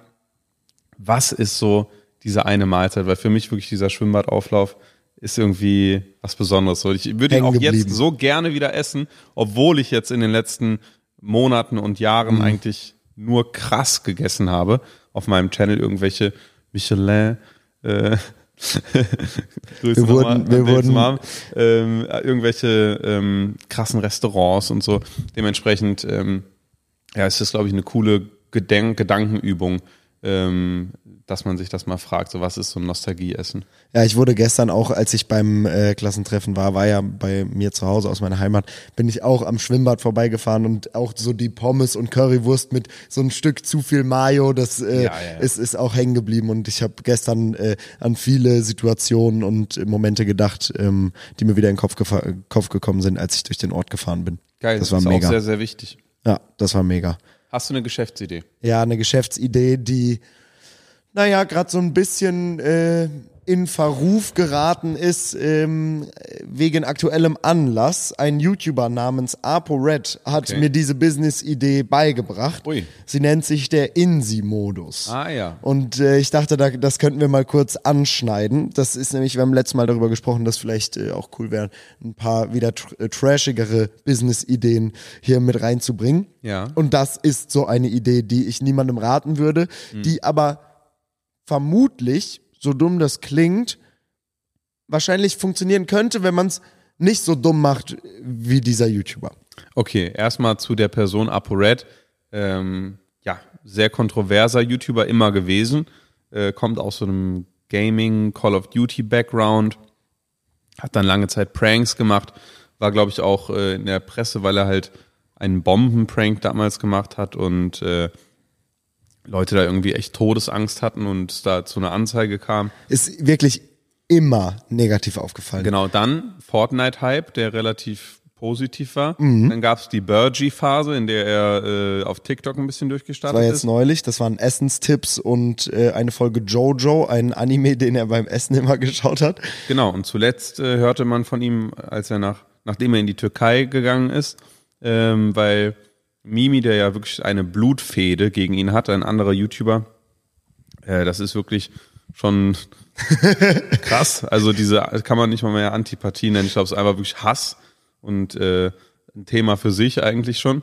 was ist so diese eine Mahlzeit? Weil für mich wirklich dieser Schwimmbadauflauf ist irgendwie was Besonderes. Ich würde ihn auch jetzt so gerne wieder essen, obwohl ich jetzt in den letzten Monaten und Jahren mhm. eigentlich nur krass gegessen habe auf meinem Channel irgendwelche Michelin äh, wir wurden, wir wurden Mom. Ähm, irgendwelche ähm, krassen Restaurants und so. Dementsprechend, ähm, ja, ist das, glaube ich, eine coole Gedenk Gedankenübung, ähm, dass man sich das mal fragt, so was ist so ein Nostalgieessen? Ja, ich wurde gestern auch, als ich beim äh, Klassentreffen war, war ja bei mir zu Hause aus meiner Heimat, bin ich auch am Schwimmbad vorbeigefahren und auch so die Pommes und Currywurst mit so ein Stück zu viel Mayo, das äh, ja, ja. Ist, ist auch hängen geblieben und ich habe gestern äh, an viele Situationen und Momente gedacht, ähm, die mir wieder in den Kopf, Kopf gekommen sind, als ich durch den Ort gefahren bin. Geil, das, das war ist mega. auch sehr, sehr wichtig. Ja, das war mega. Hast du eine Geschäftsidee? Ja, eine Geschäftsidee, die naja, gerade so ein bisschen äh, in Verruf geraten ist ähm, wegen aktuellem Anlass. Ein YouTuber namens ApoRed hat okay. mir diese Business-Idee beigebracht. Ui. Sie nennt sich der INSI-Modus. Ah ja. Und äh, ich dachte, da, das könnten wir mal kurz anschneiden. Das ist nämlich, wir haben letztes Mal darüber gesprochen, dass vielleicht äh, auch cool wäre, ein paar wieder tr äh, trashigere Business-Ideen hier mit reinzubringen. Ja. Und das ist so eine Idee, die ich niemandem raten würde, mhm. die aber vermutlich, so dumm das klingt, wahrscheinlich funktionieren könnte, wenn man es nicht so dumm macht wie dieser YouTuber. Okay, erstmal zu der Person ApoRed. Ähm, ja, sehr kontroverser YouTuber immer gewesen. Äh, kommt aus so einem Gaming, Call of Duty Background. Hat dann lange Zeit Pranks gemacht. War, glaube ich, auch äh, in der Presse, weil er halt einen Bombenprank damals gemacht hat und äh, Leute da irgendwie echt Todesangst hatten und da zu einer Anzeige kam. Ist wirklich immer negativ aufgefallen. Genau, dann Fortnite-Hype, der relativ positiv war. Mhm. Dann gab es die Burgie-Phase, in der er äh, auf TikTok ein bisschen durchgestartet ist. Das war jetzt ist. neulich, das waren Essenstipps und äh, eine Folge Jojo, ein Anime, den er beim Essen immer geschaut hat. Genau, und zuletzt äh, hörte man von ihm, als er nach, nachdem er in die Türkei gegangen ist, ähm, weil Mimi, der ja wirklich eine Blutfehde gegen ihn hat, ein anderer YouTuber. Äh, das ist wirklich schon Krass. Also diese kann man nicht mal mehr Antipathie nennen. Ich glaube, es ist einfach wirklich Hass und äh, ein Thema für sich eigentlich schon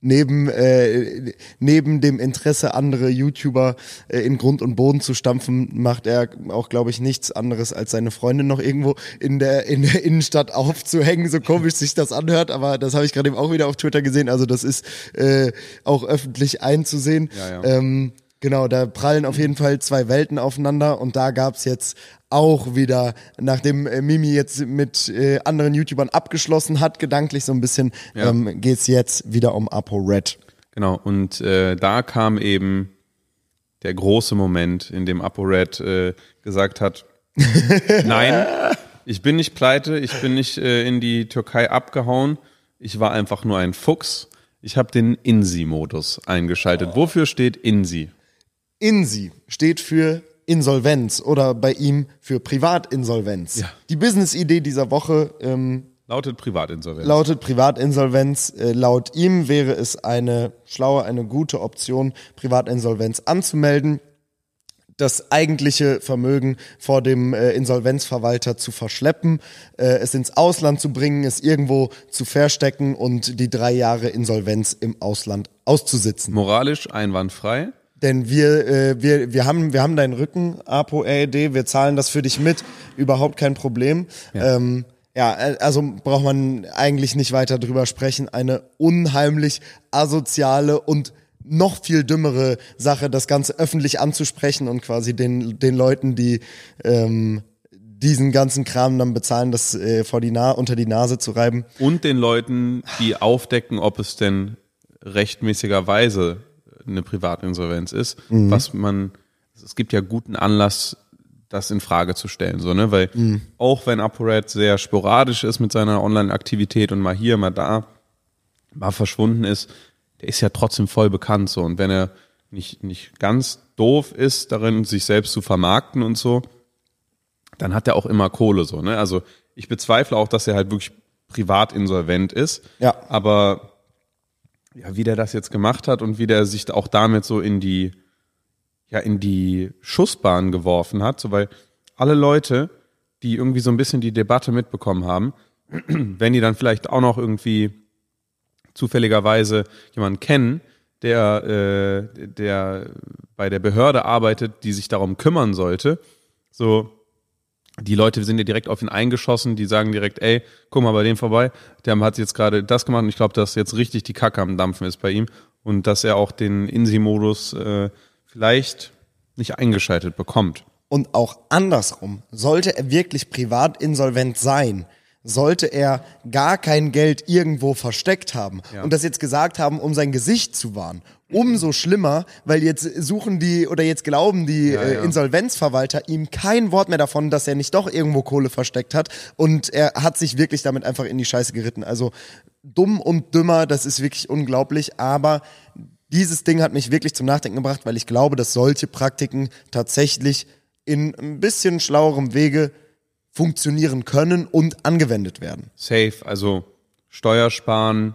neben, äh, neben dem Interesse, andere YouTuber äh, in Grund und Boden zu stampfen, macht er auch, glaube ich, nichts anderes, als seine Freundin noch irgendwo in der, in der Innenstadt aufzuhängen, so komisch sich das anhört, aber das habe ich gerade eben auch wieder auf Twitter gesehen, also das ist äh, auch öffentlich einzusehen. Ja, ja. Ähm, Genau, da prallen auf jeden Fall zwei Welten aufeinander und da gab's jetzt auch wieder, nachdem äh, Mimi jetzt mit äh, anderen YouTubern abgeschlossen hat, gedanklich so ein bisschen, ja. ähm, geht jetzt wieder um ApoRed. Genau, und äh, da kam eben der große Moment, in dem ApoRed äh, gesagt hat, nein, ich bin nicht pleite, ich bin nicht äh, in die Türkei abgehauen, ich war einfach nur ein Fuchs. Ich habe den INSI-Modus eingeschaltet. Oh. Wofür steht INSI? INSI steht für Insolvenz oder bei ihm für Privatinsolvenz. Ja. Die Business-Idee dieser Woche ähm, lautet Privatinsolvenz. Lautet Privatinsolvenz. Äh, laut ihm wäre es eine schlaue, eine gute Option, Privatinsolvenz anzumelden das eigentliche Vermögen vor dem äh, Insolvenzverwalter zu verschleppen, äh, es ins Ausland zu bringen, es irgendwo zu verstecken und die drei Jahre Insolvenz im Ausland auszusitzen. Moralisch einwandfrei. Denn wir, äh, wir, wir, haben, wir haben deinen Rücken, APO, AED, wir zahlen das für dich mit, überhaupt kein Problem. Ja. Ähm, ja, äh, also braucht man eigentlich nicht weiter drüber sprechen. Eine unheimlich asoziale und noch viel dümmere Sache, das Ganze öffentlich anzusprechen und quasi den, den Leuten, die ähm, diesen ganzen Kram dann bezahlen, das äh, vor die Na unter die Nase zu reiben. Und den Leuten, die aufdecken, ob es denn rechtmäßigerweise eine Privatinsolvenz ist, mhm. was man, es gibt ja guten Anlass, das in Frage zu stellen, so, ne, weil mhm. auch wenn ApoRed sehr sporadisch ist mit seiner Online-Aktivität und mal hier, mal da, mal verschwunden ist, der ist ja trotzdem voll bekannt, so, und wenn er nicht, nicht ganz doof ist darin, sich selbst zu vermarkten und so, dann hat er auch immer Kohle, so, ne, also ich bezweifle auch, dass er halt wirklich privat insolvent ist, ja. aber ja, wie der das jetzt gemacht hat und wie der sich auch damit so in die, ja, in die Schussbahn geworfen hat, so weil alle Leute, die irgendwie so ein bisschen die Debatte mitbekommen haben, wenn die dann vielleicht auch noch irgendwie zufälligerweise jemanden kennen, der, äh, der bei der Behörde arbeitet, die sich darum kümmern sollte, so die Leute sind ja direkt auf ihn eingeschossen, die sagen direkt, ey, guck mal bei dem vorbei, der hat jetzt gerade das gemacht und ich glaube, dass jetzt richtig die Kacke am Dampfen ist bei ihm und dass er auch den Insi-Modus äh, vielleicht nicht eingeschaltet bekommt. Und auch andersrum, sollte er wirklich privat insolvent sein, sollte er gar kein Geld irgendwo versteckt haben ja. und das jetzt gesagt haben, um sein Gesicht zu wahren umso schlimmer, weil jetzt suchen die oder jetzt glauben die ja, äh, ja. Insolvenzverwalter ihm kein Wort mehr davon, dass er nicht doch irgendwo Kohle versteckt hat und er hat sich wirklich damit einfach in die Scheiße geritten. Also dumm und dümmer, das ist wirklich unglaublich, aber dieses Ding hat mich wirklich zum Nachdenken gebracht, weil ich glaube, dass solche Praktiken tatsächlich in ein bisschen schlauerem Wege funktionieren können und angewendet werden. Safe, also Steuersparen,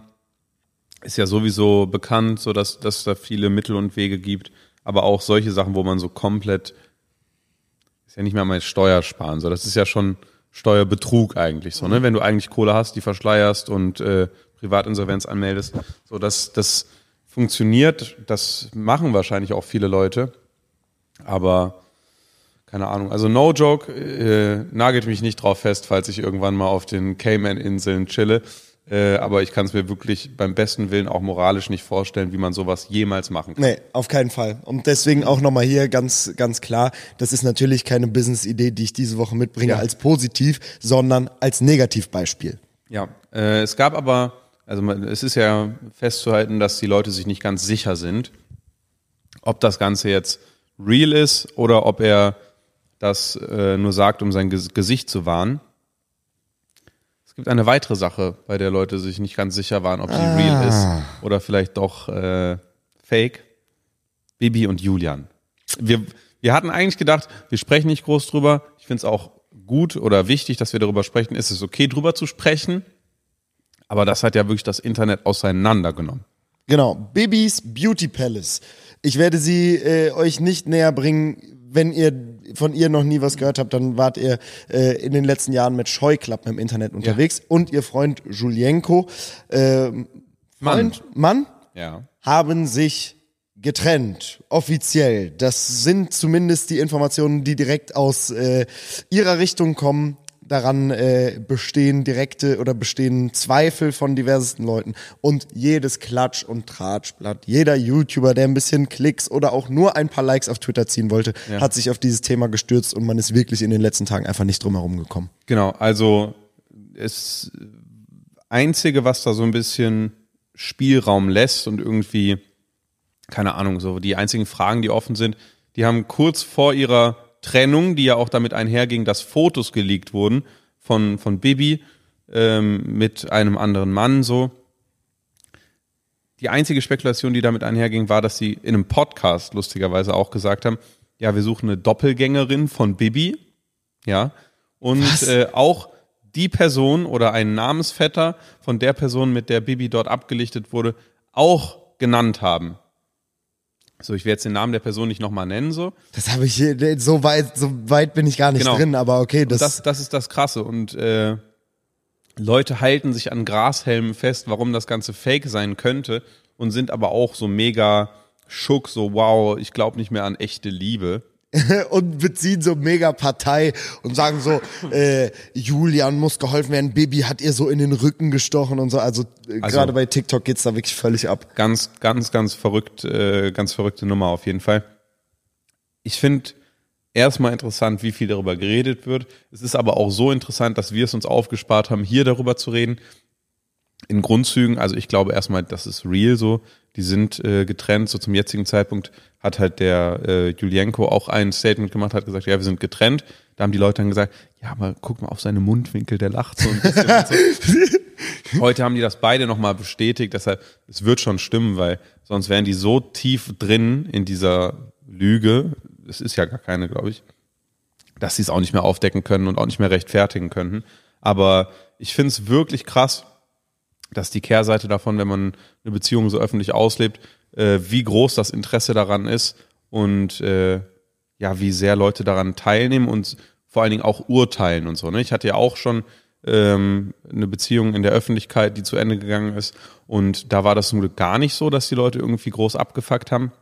ist ja sowieso bekannt, so dass, dass da viele Mittel und Wege gibt, aber auch solche Sachen, wo man so komplett ist ja nicht mehr mal Steuer sparen, so das ist ja schon Steuerbetrug eigentlich so, ne? Wenn du eigentlich Kohle hast, die verschleierst und äh, Privatinsolvenz anmeldest, so dass das funktioniert, das machen wahrscheinlich auch viele Leute, aber keine Ahnung. Also no joke, äh, nagelt mich nicht drauf fest, falls ich irgendwann mal auf den Cayman-Inseln chille. Äh, aber ich kann es mir wirklich beim besten Willen auch moralisch nicht vorstellen, wie man sowas jemals machen kann. Nee, auf keinen Fall. Und deswegen auch nochmal hier ganz, ganz klar, das ist natürlich keine Business-Idee, die ich diese Woche mitbringe ja. als positiv, sondern als Negativbeispiel. Ja, äh, es gab aber, also es ist ja festzuhalten, dass die Leute sich nicht ganz sicher sind, ob das Ganze jetzt real ist oder ob er das äh, nur sagt, um sein Gesicht zu wahren. Es gibt eine weitere Sache, bei der Leute sich nicht ganz sicher waren, ob sie ah. real ist oder vielleicht doch äh, fake. Bibi und Julian. Wir, wir hatten eigentlich gedacht, wir sprechen nicht groß drüber. Ich finde es auch gut oder wichtig, dass wir darüber sprechen. Ist es okay, drüber zu sprechen? Aber das hat ja wirklich das Internet auseinandergenommen. Genau, Bibis Beauty Palace. Ich werde sie äh, euch nicht näher bringen, wenn ihr von ihr noch nie was gehört habt, dann wart ihr äh, in den letzten Jahren mit Scheuklappen im Internet unterwegs. Ja. Und ihr Freund Julienko, äh, Freund, Mann, Mann ja. haben sich getrennt, offiziell. Das sind zumindest die Informationen, die direkt aus äh, ihrer Richtung kommen daran äh, bestehen direkte oder bestehen Zweifel von diversesten Leuten und jedes Klatsch- und Tratschblatt, jeder YouTuber, der ein bisschen Klicks oder auch nur ein paar Likes auf Twitter ziehen wollte, ja. hat sich auf dieses Thema gestürzt und man ist wirklich in den letzten Tagen einfach nicht drum herum gekommen. Genau, also das Einzige, was da so ein bisschen Spielraum lässt und irgendwie, keine Ahnung, so die einzigen Fragen, die offen sind, die haben kurz vor ihrer Trennung, die ja auch damit einherging, dass Fotos geleakt wurden von, von Bibi ähm, mit einem anderen Mann so. Die einzige Spekulation, die damit einherging, war, dass sie in einem Podcast lustigerweise auch gesagt haben, ja, wir suchen eine Doppelgängerin von Bibi, ja, und äh, auch die Person oder ein Namensvetter von der Person, mit der Bibi dort abgelichtet wurde, auch genannt haben. So, ich werde jetzt den Namen der Person nicht nochmal nennen, so. Das habe ich, so weit, so weit bin ich gar nicht genau. drin, aber okay. Das, das, das ist das Krasse und äh, Leute halten sich an Grashelmen fest, warum das Ganze fake sein könnte und sind aber auch so mega schock, so wow, ich glaube nicht mehr an echte Liebe. und beziehen so mega Partei und sagen so, äh, Julian muss geholfen werden, Bibi hat ihr so in den Rücken gestochen und so. Also, äh, also gerade bei TikTok geht's da wirklich völlig ab. Ganz, ganz, ganz verrückt, äh, ganz verrückte Nummer auf jeden Fall. Ich finde erstmal interessant, wie viel darüber geredet wird. Es ist aber auch so interessant, dass wir es uns aufgespart haben, hier darüber zu reden. In Grundzügen, also ich glaube erstmal, das ist real so. Die sind äh, getrennt, so zum jetzigen Zeitpunkt hat halt der äh, Julienko auch ein Statement gemacht, hat gesagt, ja, wir sind getrennt. Da haben die Leute dann gesagt, ja, aber guck mal auf seine Mundwinkel, der lacht so ein bisschen. so. Heute haben die das beide nochmal bestätigt, deshalb, es wird schon stimmen, weil sonst wären die so tief drin in dieser Lüge, es ist ja gar keine, glaube ich, dass sie es auch nicht mehr aufdecken können und auch nicht mehr rechtfertigen könnten. Aber ich finde es wirklich krass, dass die Kehrseite davon, wenn man eine Beziehung so öffentlich auslebt, äh, wie groß das Interesse daran ist und äh, ja, wie sehr Leute daran teilnehmen und vor allen Dingen auch urteilen und so. Ne? Ich hatte ja auch schon ähm, eine Beziehung in der Öffentlichkeit, die zu Ende gegangen ist. Und da war das zum Glück gar nicht so, dass die Leute irgendwie groß abgefuckt haben.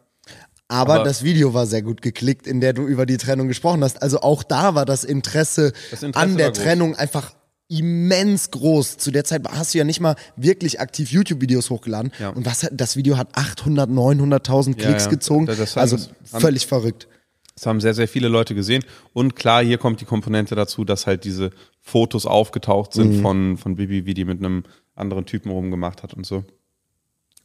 Aber, Aber, das Video war sehr gut geklickt, in der du über die Trennung gesprochen hast. Also auch da war das Interesse, das Interesse an der Trennung einfach immens groß. Zu der Zeit hast du ja nicht mal wirklich aktiv YouTube-Videos hochgeladen. Ja. Und was, das Video hat 800, 900.000 Klicks ja, ja. gezogen. Das, das also haben, völlig verrückt. Das haben sehr, sehr viele Leute gesehen. Und klar, hier kommt die Komponente dazu, dass halt diese Fotos aufgetaucht sind mhm. von, von Bibi, wie die mit einem anderen Typen rumgemacht hat und so.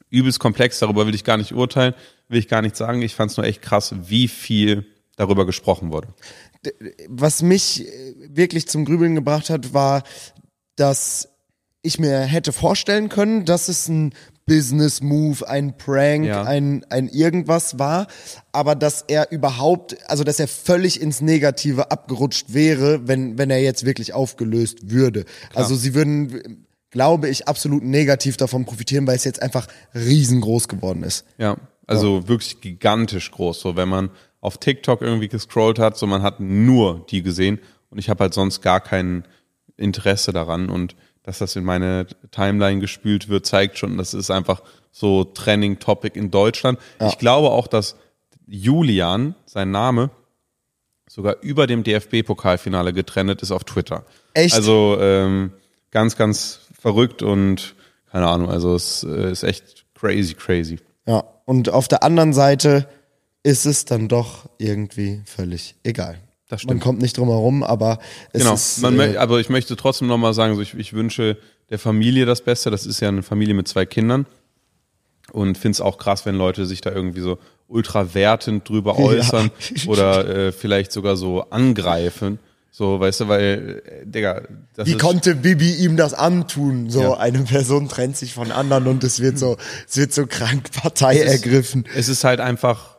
Übelst komplex, darüber will ich gar nicht urteilen, will ich gar nicht sagen. Ich fand es nur echt krass, wie viel darüber gesprochen wurde was mich äh, wirklich zum Grübeln gebracht hat, war, dass ich mir hätte vorstellen können, dass es ein Business Move, ein Prank, ja. ein, ein irgendwas war, aber dass er überhaupt, also dass er völlig ins Negative abgerutscht wäre, wenn, wenn er jetzt wirklich aufgelöst würde. Klar. Also sie würden, glaube ich, absolut negativ davon profitieren, weil es jetzt einfach riesengroß geworden ist. Ja, also ja. wirklich gigantisch groß. So, wenn man auf TikTok irgendwie gescrollt hat, so man hat nur die gesehen und ich habe halt sonst gar kein Interesse daran und dass das in meine Timeline gespült wird, zeigt schon, das ist einfach so Trending Topic in Deutschland. Ja. Ich glaube auch, dass Julian, sein Name, sogar über dem DFB-Pokalfinale getrennt ist auf Twitter. Echt? Also ähm, ganz, ganz verrückt und keine Ahnung, also es äh, ist echt crazy, crazy. Ja, und auf der anderen Seite ist es dann doch irgendwie völlig egal. Das stimmt. Man kommt nicht drum herum, aber es genau. ist. Man, äh, aber ich möchte trotzdem nochmal sagen, so ich, ich wünsche der Familie das Beste. Das ist ja eine Familie mit zwei Kindern. Und finde es auch krass, wenn Leute sich da irgendwie so ultra wertend drüber äußern ja. oder äh, vielleicht sogar so angreifen. So, weißt du, weil, äh, Digga, das Wie ist konnte Bibi ihm das antun? So, ja. eine Person trennt sich von anderen und es wird so, es wird so krank Partei es ist, ergriffen. Es ist halt einfach,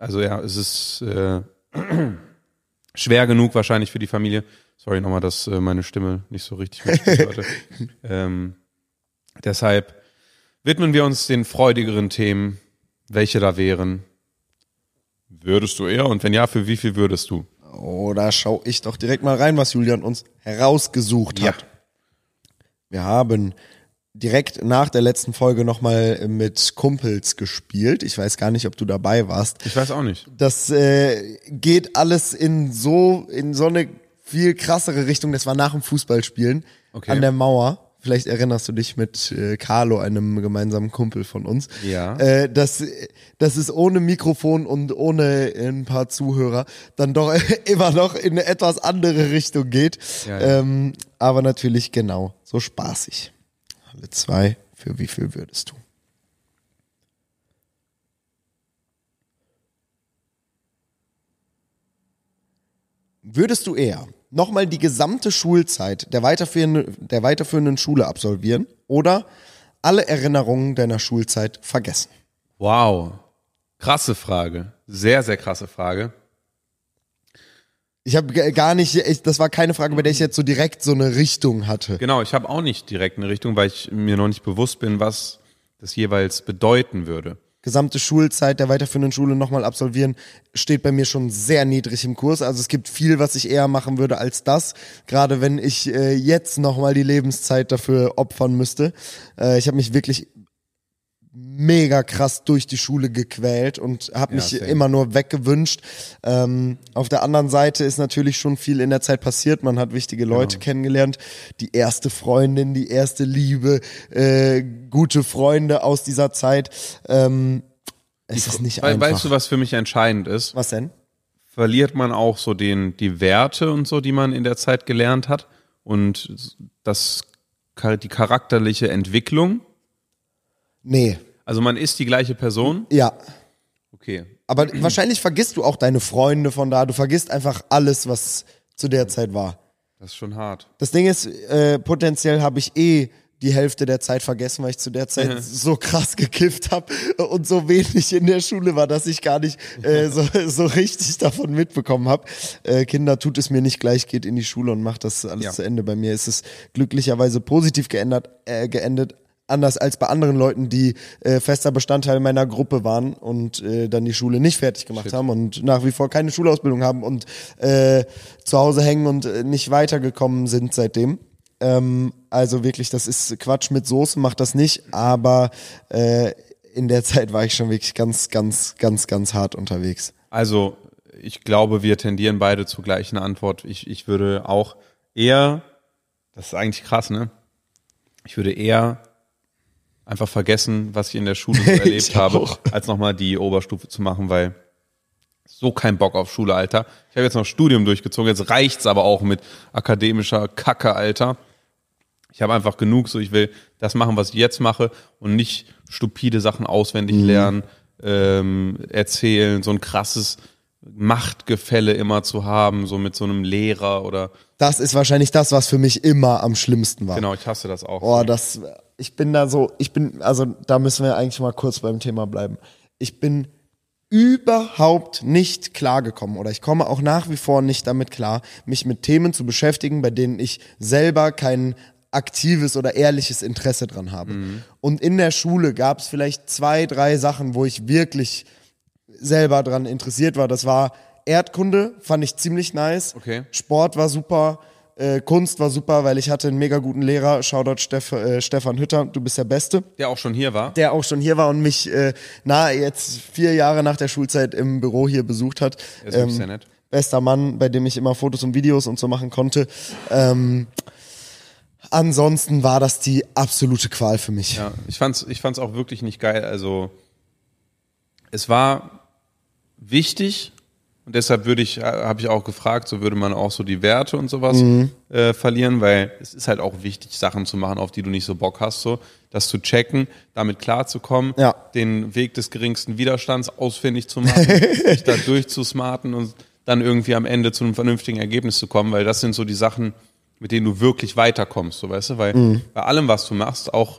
also ja, es ist äh, schwer genug wahrscheinlich für die Familie. Sorry nochmal, dass äh, meine Stimme nicht so richtig mitspielt ähm, deshalb widmen wir uns den freudigeren Themen, welche da wären. Würdest du eher? Und wenn ja, für wie viel würdest du? Oh, da schaue ich doch direkt mal rein, was Julian uns herausgesucht ja. hat. Wir haben direkt nach der letzten Folge nochmal mit Kumpels gespielt. Ich weiß gar nicht, ob du dabei warst. Ich weiß auch nicht. Das äh, geht alles in so, in so eine viel krassere Richtung. Das war nach dem Fußballspielen okay. an der Mauer. Vielleicht erinnerst du dich mit äh, Carlo, einem gemeinsamen Kumpel von uns. Ja. Äh, das, das ist ohne Mikrofon und ohne ein paar Zuhörer dann doch immer noch in eine etwas andere Richtung geht. Ja, ja. Ähm, aber natürlich genau, so spaßig. Halle zwei, für wie viel würdest du? Würdest du eher nochmal die gesamte Schulzeit der weiterführenden, der weiterführenden Schule absolvieren oder alle Erinnerungen deiner Schulzeit vergessen? Wow. Krasse Frage. Sehr, sehr krasse Frage. Ich habe gar nicht, ich, das war keine Frage, bei der ich jetzt so direkt so eine Richtung hatte. Genau, ich habe auch nicht direkt eine Richtung, weil ich mir noch nicht bewusst bin, was das jeweils bedeuten würde gesamte Schulzeit der weiterführenden Schule nochmal absolvieren, steht bei mir schon sehr niedrig im Kurs. Also es gibt viel, was ich eher machen würde als das. Gerade wenn ich äh, jetzt nochmal die Lebenszeit dafür opfern müsste. Äh, ich habe mich wirklich mega krass durch die Schule gequält und habe mich ja, immer nur weggewünscht. Ähm, auf der anderen Seite ist natürlich schon viel in der Zeit passiert. Man hat wichtige Leute genau. kennengelernt. Die erste Freundin, die erste Liebe, äh, gute Freunde aus dieser Zeit. Ähm, es ist nicht einfach. Weißt du, was für mich entscheidend ist? Was denn? Verliert man auch so den, die Werte und so, die man in der Zeit gelernt hat und das, die charakterliche Entwicklung? Nee. Also man ist die gleiche Person? Ja. Okay. Aber wahrscheinlich vergisst du auch deine Freunde von da. Du vergisst einfach alles, was zu der Zeit war. Das ist schon hart. Das Ding ist, äh, potenziell habe ich eh die Hälfte der Zeit vergessen, weil ich zu der Zeit mhm. so krass gekifft habe und so wenig in der Schule war, dass ich gar nicht äh, so, so richtig davon mitbekommen habe. Äh, Kinder, tut es mir nicht gleich, geht in die Schule und macht das alles ja. zu Ende. Bei mir ist es glücklicherweise positiv geändert, äh, geendet, anders als bei anderen Leuten, die äh, fester Bestandteil meiner Gruppe waren und äh, dann die Schule nicht fertig gemacht Shit. haben und nach wie vor keine Schulausbildung haben und äh, zu Hause hängen und äh, nicht weitergekommen sind seitdem. Ähm, also wirklich, das ist Quatsch mit Soße, macht das nicht, aber äh, in der Zeit war ich schon wirklich ganz, ganz, ganz, ganz hart unterwegs. Also ich glaube, wir tendieren beide zur gleichen Antwort. Ich, ich würde auch eher, das ist eigentlich krass, ne? Ich würde eher einfach vergessen, was ich in der Schule so erlebt habe, als nochmal die Oberstufe zu machen, weil so kein Bock auf Schule, Alter. Ich habe jetzt noch Studium durchgezogen, jetzt reicht's aber auch mit akademischer Kacke, Alter. Ich habe einfach genug, so ich will das machen, was ich jetzt mache und nicht stupide Sachen auswendig mhm. lernen, ähm, erzählen, so ein krasses Machtgefälle immer zu haben, so mit so einem Lehrer oder. Das ist wahrscheinlich das, was für mich immer am schlimmsten war. Genau, ich hasse das auch. Oh, das, ich bin da so, ich bin, also da müssen wir eigentlich mal kurz beim Thema bleiben. Ich bin überhaupt nicht klargekommen oder ich komme auch nach wie vor nicht damit klar, mich mit Themen zu beschäftigen, bei denen ich selber kein aktives oder ehrliches Interesse dran habe. Mhm. Und in der Schule gab es vielleicht zwei, drei Sachen, wo ich wirklich selber dran interessiert war. Das war Erdkunde, fand ich ziemlich nice. Okay. Sport war super. Äh, Kunst war super, weil ich hatte einen mega guten Lehrer. Shoutout Steff, äh, Stefan Hütter, du bist der Beste. Der auch schon hier war. Der auch schon hier war und mich äh, nahe jetzt vier Jahre nach der Schulzeit im Büro hier besucht hat. Ist ähm, sehr nett. Bester Mann, bei dem ich immer Fotos und Videos und so machen konnte. Ähm, ansonsten war das die absolute Qual für mich. Ja, ich fand's, ich fand's auch wirklich nicht geil. Also es war wichtig und deshalb würde ich, habe ich auch gefragt, so würde man auch so die Werte und sowas mhm. äh, verlieren, weil es ist halt auch wichtig, Sachen zu machen, auf die du nicht so Bock hast, so das zu checken, damit klarzukommen, ja. den Weg des geringsten Widerstands ausfindig zu machen, sich da durchzusmarten und dann irgendwie am Ende zu einem vernünftigen Ergebnis zu kommen, weil das sind so die Sachen, mit denen du wirklich weiterkommst, so weißt du, weil mhm. bei allem, was du machst, auch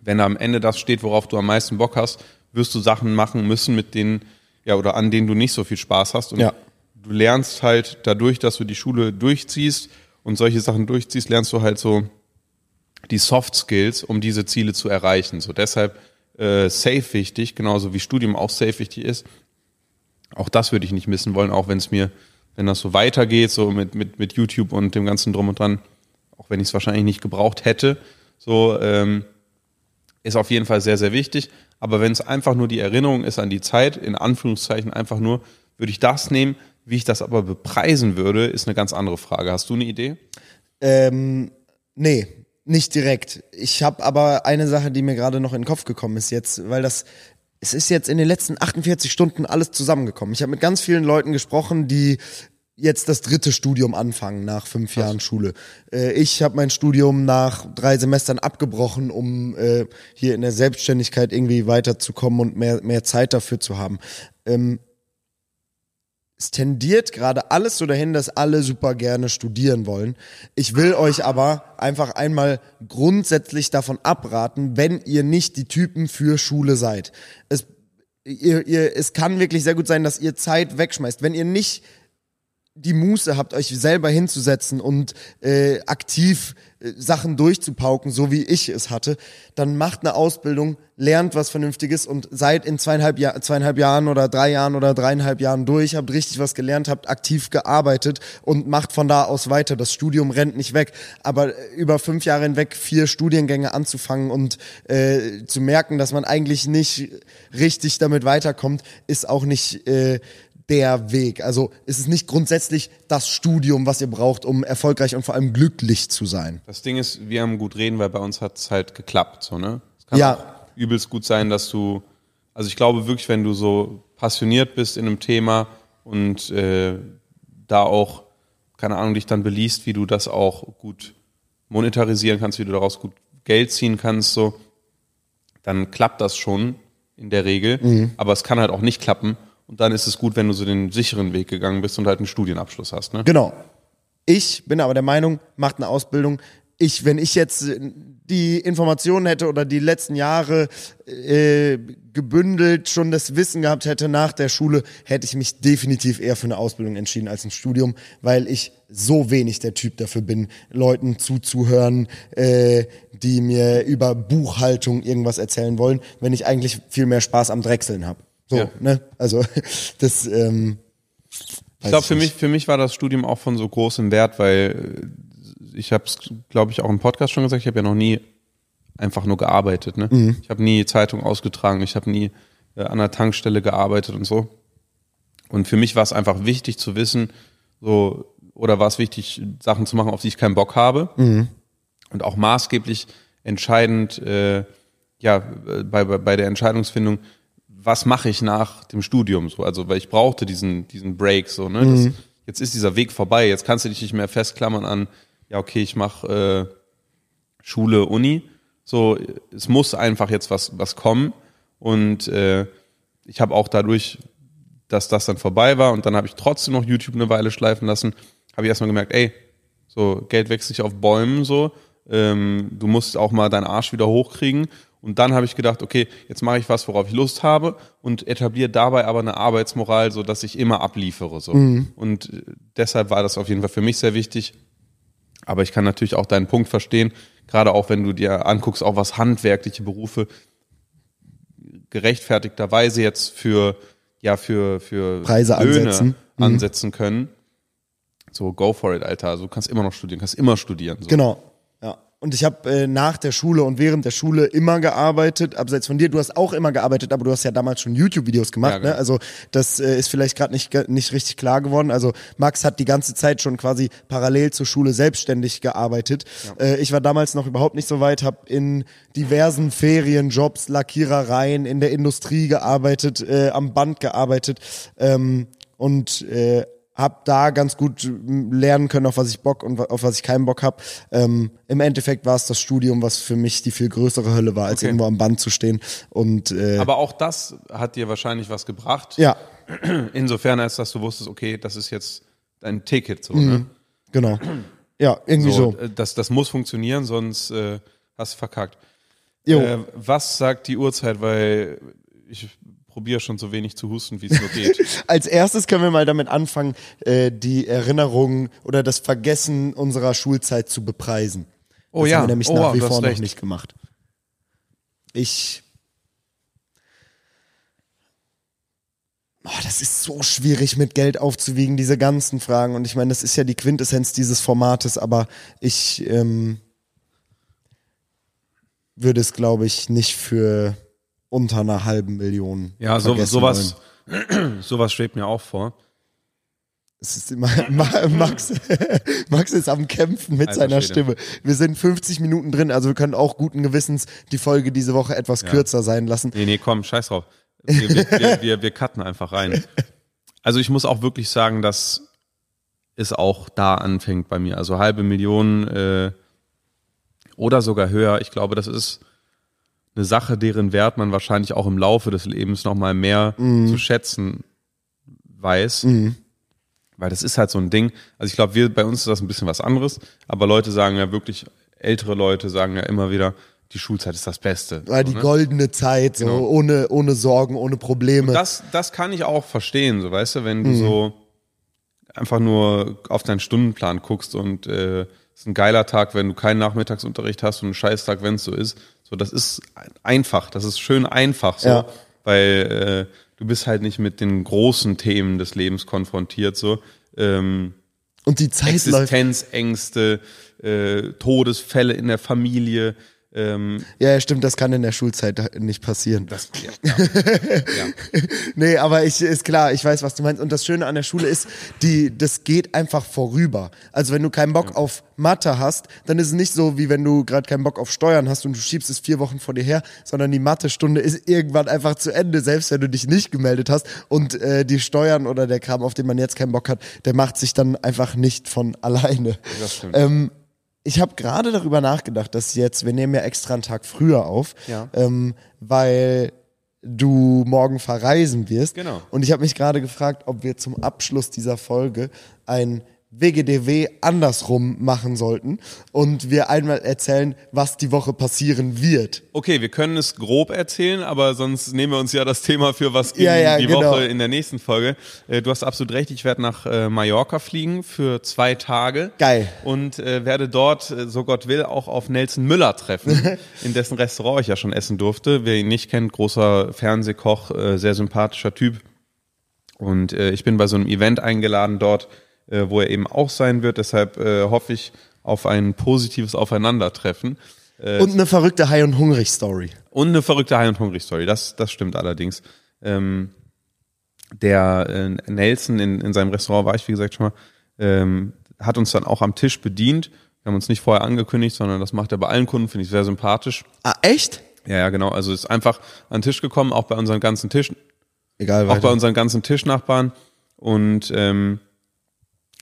wenn am Ende das steht, worauf du am meisten Bock hast, wirst du Sachen machen müssen, mit denen ja, oder an denen du nicht so viel Spaß hast. Und ja. du lernst halt dadurch, dass du die Schule durchziehst und solche Sachen durchziehst, lernst du halt so die Soft Skills, um diese Ziele zu erreichen. So deshalb äh, safe wichtig, genauso wie Studium auch safe wichtig ist. Auch das würde ich nicht missen wollen, auch wenn es mir, wenn das so weitergeht, so mit, mit, mit YouTube und dem ganzen Drum und Dran, auch wenn ich es wahrscheinlich nicht gebraucht hätte, so ähm, ist auf jeden Fall sehr, sehr wichtig. Aber wenn es einfach nur die Erinnerung ist an die Zeit, in Anführungszeichen einfach nur, würde ich das nehmen. Wie ich das aber bepreisen würde, ist eine ganz andere Frage. Hast du eine Idee? Ähm, nee, nicht direkt. Ich habe aber eine Sache, die mir gerade noch in den Kopf gekommen ist jetzt, weil das es ist jetzt in den letzten 48 Stunden alles zusammengekommen. Ich habe mit ganz vielen Leuten gesprochen, die jetzt das dritte Studium anfangen nach fünf Jahren Was? Schule. Äh, ich habe mein Studium nach drei Semestern abgebrochen, um äh, hier in der Selbstständigkeit irgendwie weiterzukommen und mehr, mehr Zeit dafür zu haben. Ähm, es tendiert gerade alles so dahin, dass alle super gerne studieren wollen. Ich will euch aber einfach einmal grundsätzlich davon abraten, wenn ihr nicht die Typen für Schule seid. Es, ihr, ihr, es kann wirklich sehr gut sein, dass ihr Zeit wegschmeißt. Wenn ihr nicht die Muße habt, euch selber hinzusetzen und äh, aktiv äh, Sachen durchzupauken, so wie ich es hatte, dann macht eine Ausbildung, lernt was Vernünftiges und seid in zweieinhalb, Jahr, zweieinhalb Jahren oder drei Jahren oder dreieinhalb Jahren durch, habt richtig was gelernt, habt aktiv gearbeitet und macht von da aus weiter. Das Studium rennt nicht weg, aber äh, über fünf Jahre hinweg vier Studiengänge anzufangen und äh, zu merken, dass man eigentlich nicht richtig damit weiterkommt, ist auch nicht äh, der Weg. Also ist es nicht grundsätzlich das Studium, was ihr braucht, um erfolgreich und vor allem glücklich zu sein. Das Ding ist, wir haben gut reden, weil bei uns hat es halt geklappt. So, ne? Es kann ja. auch übelst gut sein, dass du, also ich glaube wirklich, wenn du so passioniert bist in einem Thema und äh, da auch, keine Ahnung, dich dann beliest, wie du das auch gut monetarisieren kannst, wie du daraus gut Geld ziehen kannst, so, dann klappt das schon in der Regel. Mhm. Aber es kann halt auch nicht klappen und dann ist es gut, wenn du so den sicheren Weg gegangen bist und halt einen Studienabschluss hast. Ne? Genau. Ich bin aber der Meinung, macht eine Ausbildung. Ich, wenn ich jetzt äh, die Informationen hätte oder die letzten Jahre äh, gebündelt schon das Wissen gehabt hätte nach der Schule, hätte ich mich definitiv eher für eine Ausbildung entschieden als ein Studium, weil ich so wenig der Typ dafür bin, Leuten zuzuhören, äh, die mir über Buchhaltung irgendwas erzählen wollen, wenn ich eigentlich viel mehr Spaß am Drechseln habe. So, ja. ne? Also das. Ähm, ich glaube, für mich, für mich war das Studium auch von so großem Wert, weil äh, ich habe es, glaube ich, auch im Podcast schon gesagt. Ich habe ja noch nie einfach nur gearbeitet. Ne? Mhm. Ich habe nie Zeitung ausgetragen. Ich habe nie äh, an der Tankstelle gearbeitet und so. Und für mich war es einfach wichtig zu wissen, so oder war es wichtig, Sachen zu machen, auf die ich keinen Bock habe. Mhm. Und auch maßgeblich entscheidend, äh, ja, äh, bei, bei, bei der Entscheidungsfindung, was mache ich nach dem Studium so? Also, weil ich brauchte diesen, diesen Break so, ne? Mhm. Das, jetzt ist dieser Weg vorbei, jetzt kannst du dich nicht mehr festklammern an, ja, okay, ich mache äh, Schule, Uni. So, es muss einfach jetzt was, was kommen. Und äh, ich habe auch dadurch, dass das dann vorbei war und dann habe ich trotzdem noch YouTube eine Weile schleifen lassen, habe ich erstmal gemerkt, ey, so Geld wächst nicht auf Bäumen so. Ähm, du musst auch mal deinen Arsch wieder hochkriegen. Und dann habe ich gedacht, okay, jetzt mache ich was, worauf ich Lust habe und etabliere dabei aber eine Arbeitsmoral, so dass ich immer abliefere. So. Mhm. Und äh, deshalb war das auf jeden Fall für mich sehr wichtig. Aber ich kann natürlich auch deinen Punkt verstehen, gerade auch wenn du dir anguckst, auch was handwerkliche Berufe gerechtfertigterweise jetzt für ja für für Preise Löhne ansetzen, mhm. ansetzen können. So go for it, Alter. Also du kannst immer noch studieren, kannst immer studieren. So. Genau. Und ich habe äh, nach der Schule und während der Schule immer gearbeitet, abseits von dir. Du hast auch immer gearbeitet, aber du hast ja damals schon YouTube-Videos gemacht. Ja, ne? genau. ne? Also das äh, ist vielleicht gerade nicht, nicht richtig klar geworden. Also Max hat die ganze Zeit schon quasi parallel zur Schule selbstständig gearbeitet. Ja. Äh, ich war damals noch überhaupt nicht so weit, habe in diversen Ferienjobs, Lackierereien, in der Industrie gearbeitet, äh, am Band gearbeitet ähm, und äh, habe da ganz gut lernen können, auf was ich Bock und auf was ich keinen Bock habe. Ähm, Im Endeffekt war es das Studium, was für mich die viel größere Hölle war, als okay. irgendwo am Band zu stehen. Und, äh, Aber auch das hat dir wahrscheinlich was gebracht. Ja. Insofern, als dass du wusstest, okay, das ist jetzt dein Ticket. So, mhm. ne? Genau. Ja, irgendwie so. so. Äh, das, das muss funktionieren, sonst äh, hast du verkackt. Äh, was sagt die Uhrzeit? Weil ich probiere schon so wenig zu husten, wie es nur geht. Als erstes können wir mal damit anfangen, äh, die Erinnerungen oder das Vergessen unserer Schulzeit zu bepreisen. Oh das ja, haben wir nämlich oh, nach wie vor noch nicht gemacht. Ich Oh, das ist so schwierig mit Geld aufzuwiegen, diese ganzen Fragen. Und ich meine, das ist ja die Quintessenz dieses Formates, aber ich ähm, würde es, glaube ich, nicht für unter einer halben Million. Ja, so, sowas, sowas schwebt mir auch vor. Ist, Max, Max ist am Kämpfen mit Alter, seiner Stimme. Wir sind 50 Minuten drin, also wir können auch guten Gewissens die Folge diese Woche etwas ja. kürzer sein lassen. Nee, nee, komm, scheiß drauf. Wir, wir, wir, wir cutten einfach rein. Also ich muss auch wirklich sagen, dass es auch da anfängt bei mir. Also halbe Million äh, oder sogar höher. Ich glaube, das ist eine Sache, deren Wert man wahrscheinlich auch im Laufe des Lebens nochmal mehr mhm. zu schätzen weiß. Mhm. Weil das ist halt so ein Ding. Also ich glaube, wir, bei uns ist das ein bisschen was anderes. Aber Leute sagen ja wirklich, ältere Leute sagen ja immer wieder, die Schulzeit ist das Beste. Ja, die ne? goldene Zeit, so genau. ohne, ohne Sorgen, ohne Probleme. das, das kann ich auch verstehen, so weißt du, wenn du mhm. so einfach nur auf deinen Stundenplan guckst und äh, ist ein geiler Tag, wenn du keinen Nachmittagsunterricht hast und ein Scheißtag, wenn es so ist. So, das ist einfach, das ist schön einfach so, ja. weil äh, du bist halt nicht mit den großen Themen des Lebens konfrontiert so. Ähm, und die Zeit Existenzängste, äh, Todesfälle in der Familie, ähm, ja, stimmt, das kann in der Schulzeit nicht passieren. Das, ja, ja, ja. nee, aber ich ist klar, ich weiß, was du meinst. Und das Schöne an der Schule ist, die, das geht einfach vorüber. Also wenn du keinen Bock ja. auf Mathe hast, dann ist es nicht so, wie wenn du gerade keinen Bock auf Steuern hast und du schiebst es vier Wochen vor dir her, sondern die Mathestunde ist irgendwann einfach zu Ende, selbst wenn du dich nicht gemeldet hast. Und äh, die Steuern oder der Kram, auf den man jetzt keinen Bock hat, der macht sich dann einfach nicht von alleine. Das stimmt. Ähm, ich habe gerade darüber nachgedacht, dass jetzt, wir nehmen ja extra einen Tag früher auf, ja. ähm, weil du morgen verreisen wirst. Genau. Und ich habe mich gerade gefragt, ob wir zum Abschluss dieser Folge ein WGDW andersrum machen sollten und wir einmal erzählen, was die Woche passieren wird. Okay, wir können es grob erzählen, aber sonst nehmen wir uns ja das Thema für was gegen ja, ja, die genau. Woche in der nächsten Folge. Äh, du hast absolut recht, ich werde nach äh, Mallorca fliegen für zwei Tage. Geil. Und äh, werde dort, so Gott will, auch auf Nelson Müller treffen, in dessen Restaurant ich ja schon essen durfte. Wer ihn nicht kennt, großer Fernsehkoch, sehr sympathischer Typ. Und ich bin bei so einem Event eingeladen dort äh, wo er eben auch sein wird. Deshalb äh, hoffe ich auf ein positives Aufeinandertreffen. Äh, und eine verrückte High- und Hungrig-Story. Und eine verrückte High- und Hungrig-Story, das, das stimmt allerdings. Ähm, der äh, Nelson in, in seinem Restaurant war ich, wie gesagt, schon mal, ähm, hat uns dann auch am Tisch bedient. Wir haben uns nicht vorher angekündigt, sondern das macht er bei allen Kunden, finde ich sehr sympathisch. Ah, echt? Ja, ja, genau. Also ist einfach an den Tisch gekommen, auch bei unseren ganzen Tischen. Egal, weiter. Auch bei unseren ganzen Tischnachbarn. Und ähm,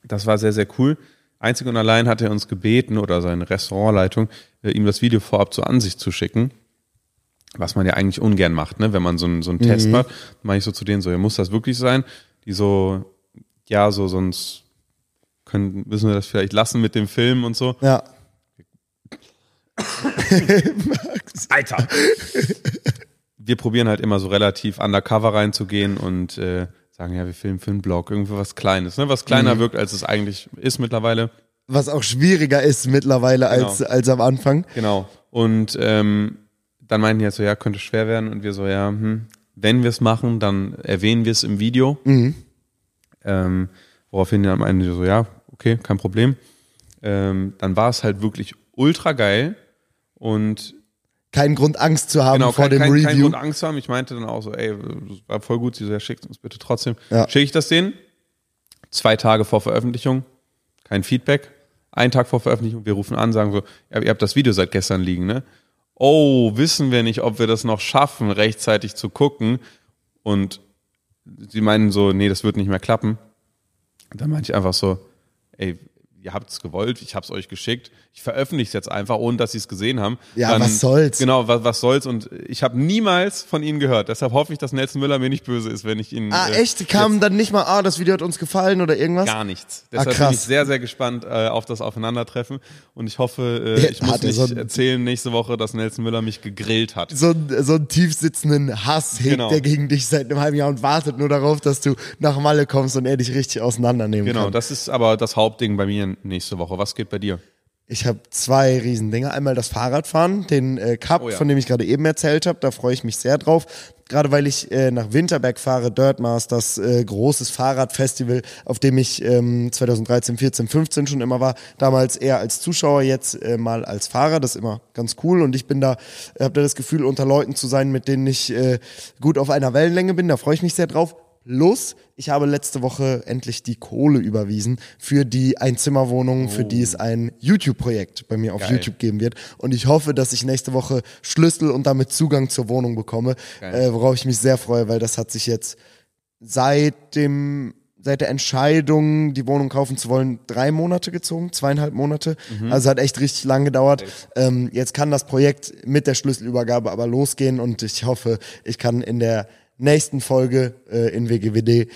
das war sehr, sehr cool. Einzig und allein hat er uns gebeten oder seine Restaurantleitung, äh, ihm das Video vorab zur Ansicht zu schicken. Was man ja eigentlich ungern macht, ne? wenn man so einen, so einen mhm. Test macht. Meine ich so zu denen so, ja, muss das wirklich sein? Die so, ja, so, sonst können, müssen wir das vielleicht lassen mit dem Film und so. Ja. Alter. Wir probieren halt immer so relativ undercover reinzugehen und äh, sagen, ja, wir filmen für einen Blog, irgendwie was Kleines, ne? was kleiner mhm. wirkt, als es eigentlich ist mittlerweile. Was auch schwieriger ist mittlerweile genau. als, als am Anfang. Genau. Und ähm, dann meinten die halt so, ja, könnte schwer werden. Und wir so, ja, hm, wenn wir es machen, dann erwähnen wir es im Video. Mhm. Ähm, woraufhin die am Ende so, ja, okay, kein Problem. Ähm, dann war es halt wirklich ultra geil. Und keinen Grund Angst zu haben genau, vor kein, dem kein, Review. Keinen Grund Angst zu haben. Ich meinte dann auch so, ey, war voll gut, sie schickt uns bitte trotzdem. Ja. Schicke ich das denen? Zwei Tage vor Veröffentlichung, kein Feedback. Ein Tag vor Veröffentlichung, wir rufen an, sagen so, ihr habt das Video seit gestern liegen, ne? Oh, wissen wir nicht, ob wir das noch schaffen, rechtzeitig zu gucken. Und sie meinen so, nee, das wird nicht mehr klappen. Dann meinte ich einfach so, ey, ihr habt es gewollt, ich habe es euch geschickt, ich veröffentliche es jetzt einfach, ohne dass sie es gesehen haben. Ja, Dann, was soll's? Genau, was, was soll's? Und ich habe niemals von ihnen gehört. Deshalb hoffe ich, dass Nelson Müller mir nicht böse ist, wenn ich ihn. Ah, äh, echt? Kam dann nicht mal, ah, das Video hat uns gefallen oder irgendwas? Gar nichts. Ah, Deshalb ah, bin ich sehr, sehr gespannt äh, auf das Aufeinandertreffen. Und ich hoffe, äh, ich muss nicht so erzählen nächste Woche, dass Nelson Müller mich gegrillt hat. So, so einen tiefsitzenden Hass hegt genau. der gegen dich seit einem halben Jahr und wartet nur darauf, dass du nach Malle kommst und er dich richtig auseinandernehmen genau, kann. Genau, das ist aber das Hauptding bei mir nächste Woche. Was geht bei dir? Ich habe zwei Riesendinge. Einmal das Fahrradfahren, den äh, Cup, oh ja. von dem ich gerade eben erzählt habe. Da freue ich mich sehr drauf. Gerade weil ich äh, nach Winterberg fahre, Dirt Masters, äh, großes Fahrradfestival, auf dem ich ähm, 2013, 14, 15 schon immer war. Damals eher als Zuschauer, jetzt äh, mal als Fahrer. Das ist immer ganz cool. Und ich bin da, äh, habe da das Gefühl, unter Leuten zu sein, mit denen ich äh, gut auf einer Wellenlänge bin. Da freue ich mich sehr drauf. Plus, ich habe letzte Woche endlich die Kohle überwiesen für die Einzimmerwohnung, oh. für die es ein YouTube-Projekt bei mir auf Geil. YouTube geben wird. Und ich hoffe, dass ich nächste Woche Schlüssel und damit Zugang zur Wohnung bekomme, äh, worauf ich mich sehr freue, weil das hat sich jetzt seit dem seit der Entscheidung, die Wohnung kaufen zu wollen, drei Monate gezogen, zweieinhalb Monate. Mhm. Also hat echt richtig lang gedauert. Ähm, jetzt kann das Projekt mit der Schlüsselübergabe aber losgehen und ich hoffe, ich kann in der nächsten Folge äh, in WGWD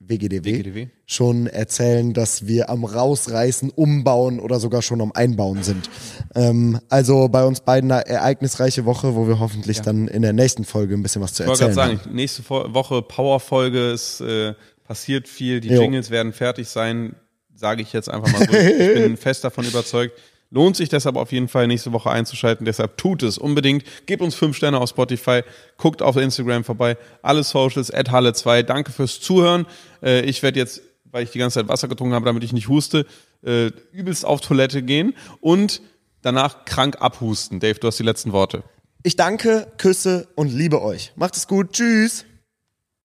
WGDW, WGDW, schon erzählen, dass wir am Rausreißen, Umbauen oder sogar schon am Einbauen sind. Ähm, also bei uns beiden eine ereignisreiche Woche, wo wir hoffentlich ja. dann in der nächsten Folge ein bisschen was zu erzählen haben. Ich wollte gerade sagen, nächste Woche Powerfolge, es äh, passiert viel, die jo. Jingles werden fertig sein, sage ich jetzt einfach mal so. ich bin fest davon überzeugt, Lohnt sich deshalb auf jeden Fall nächste Woche einzuschalten. Deshalb tut es unbedingt. Gebt uns fünf Sterne auf Spotify. Guckt auf Instagram vorbei. Alle Socials at Halle2. Danke fürs Zuhören. Äh, ich werde jetzt, weil ich die ganze Zeit Wasser getrunken habe, damit ich nicht huste, äh, übelst auf Toilette gehen und danach krank abhusten. Dave, du hast die letzten Worte. Ich danke, küsse und liebe euch. Macht es gut. Tschüss.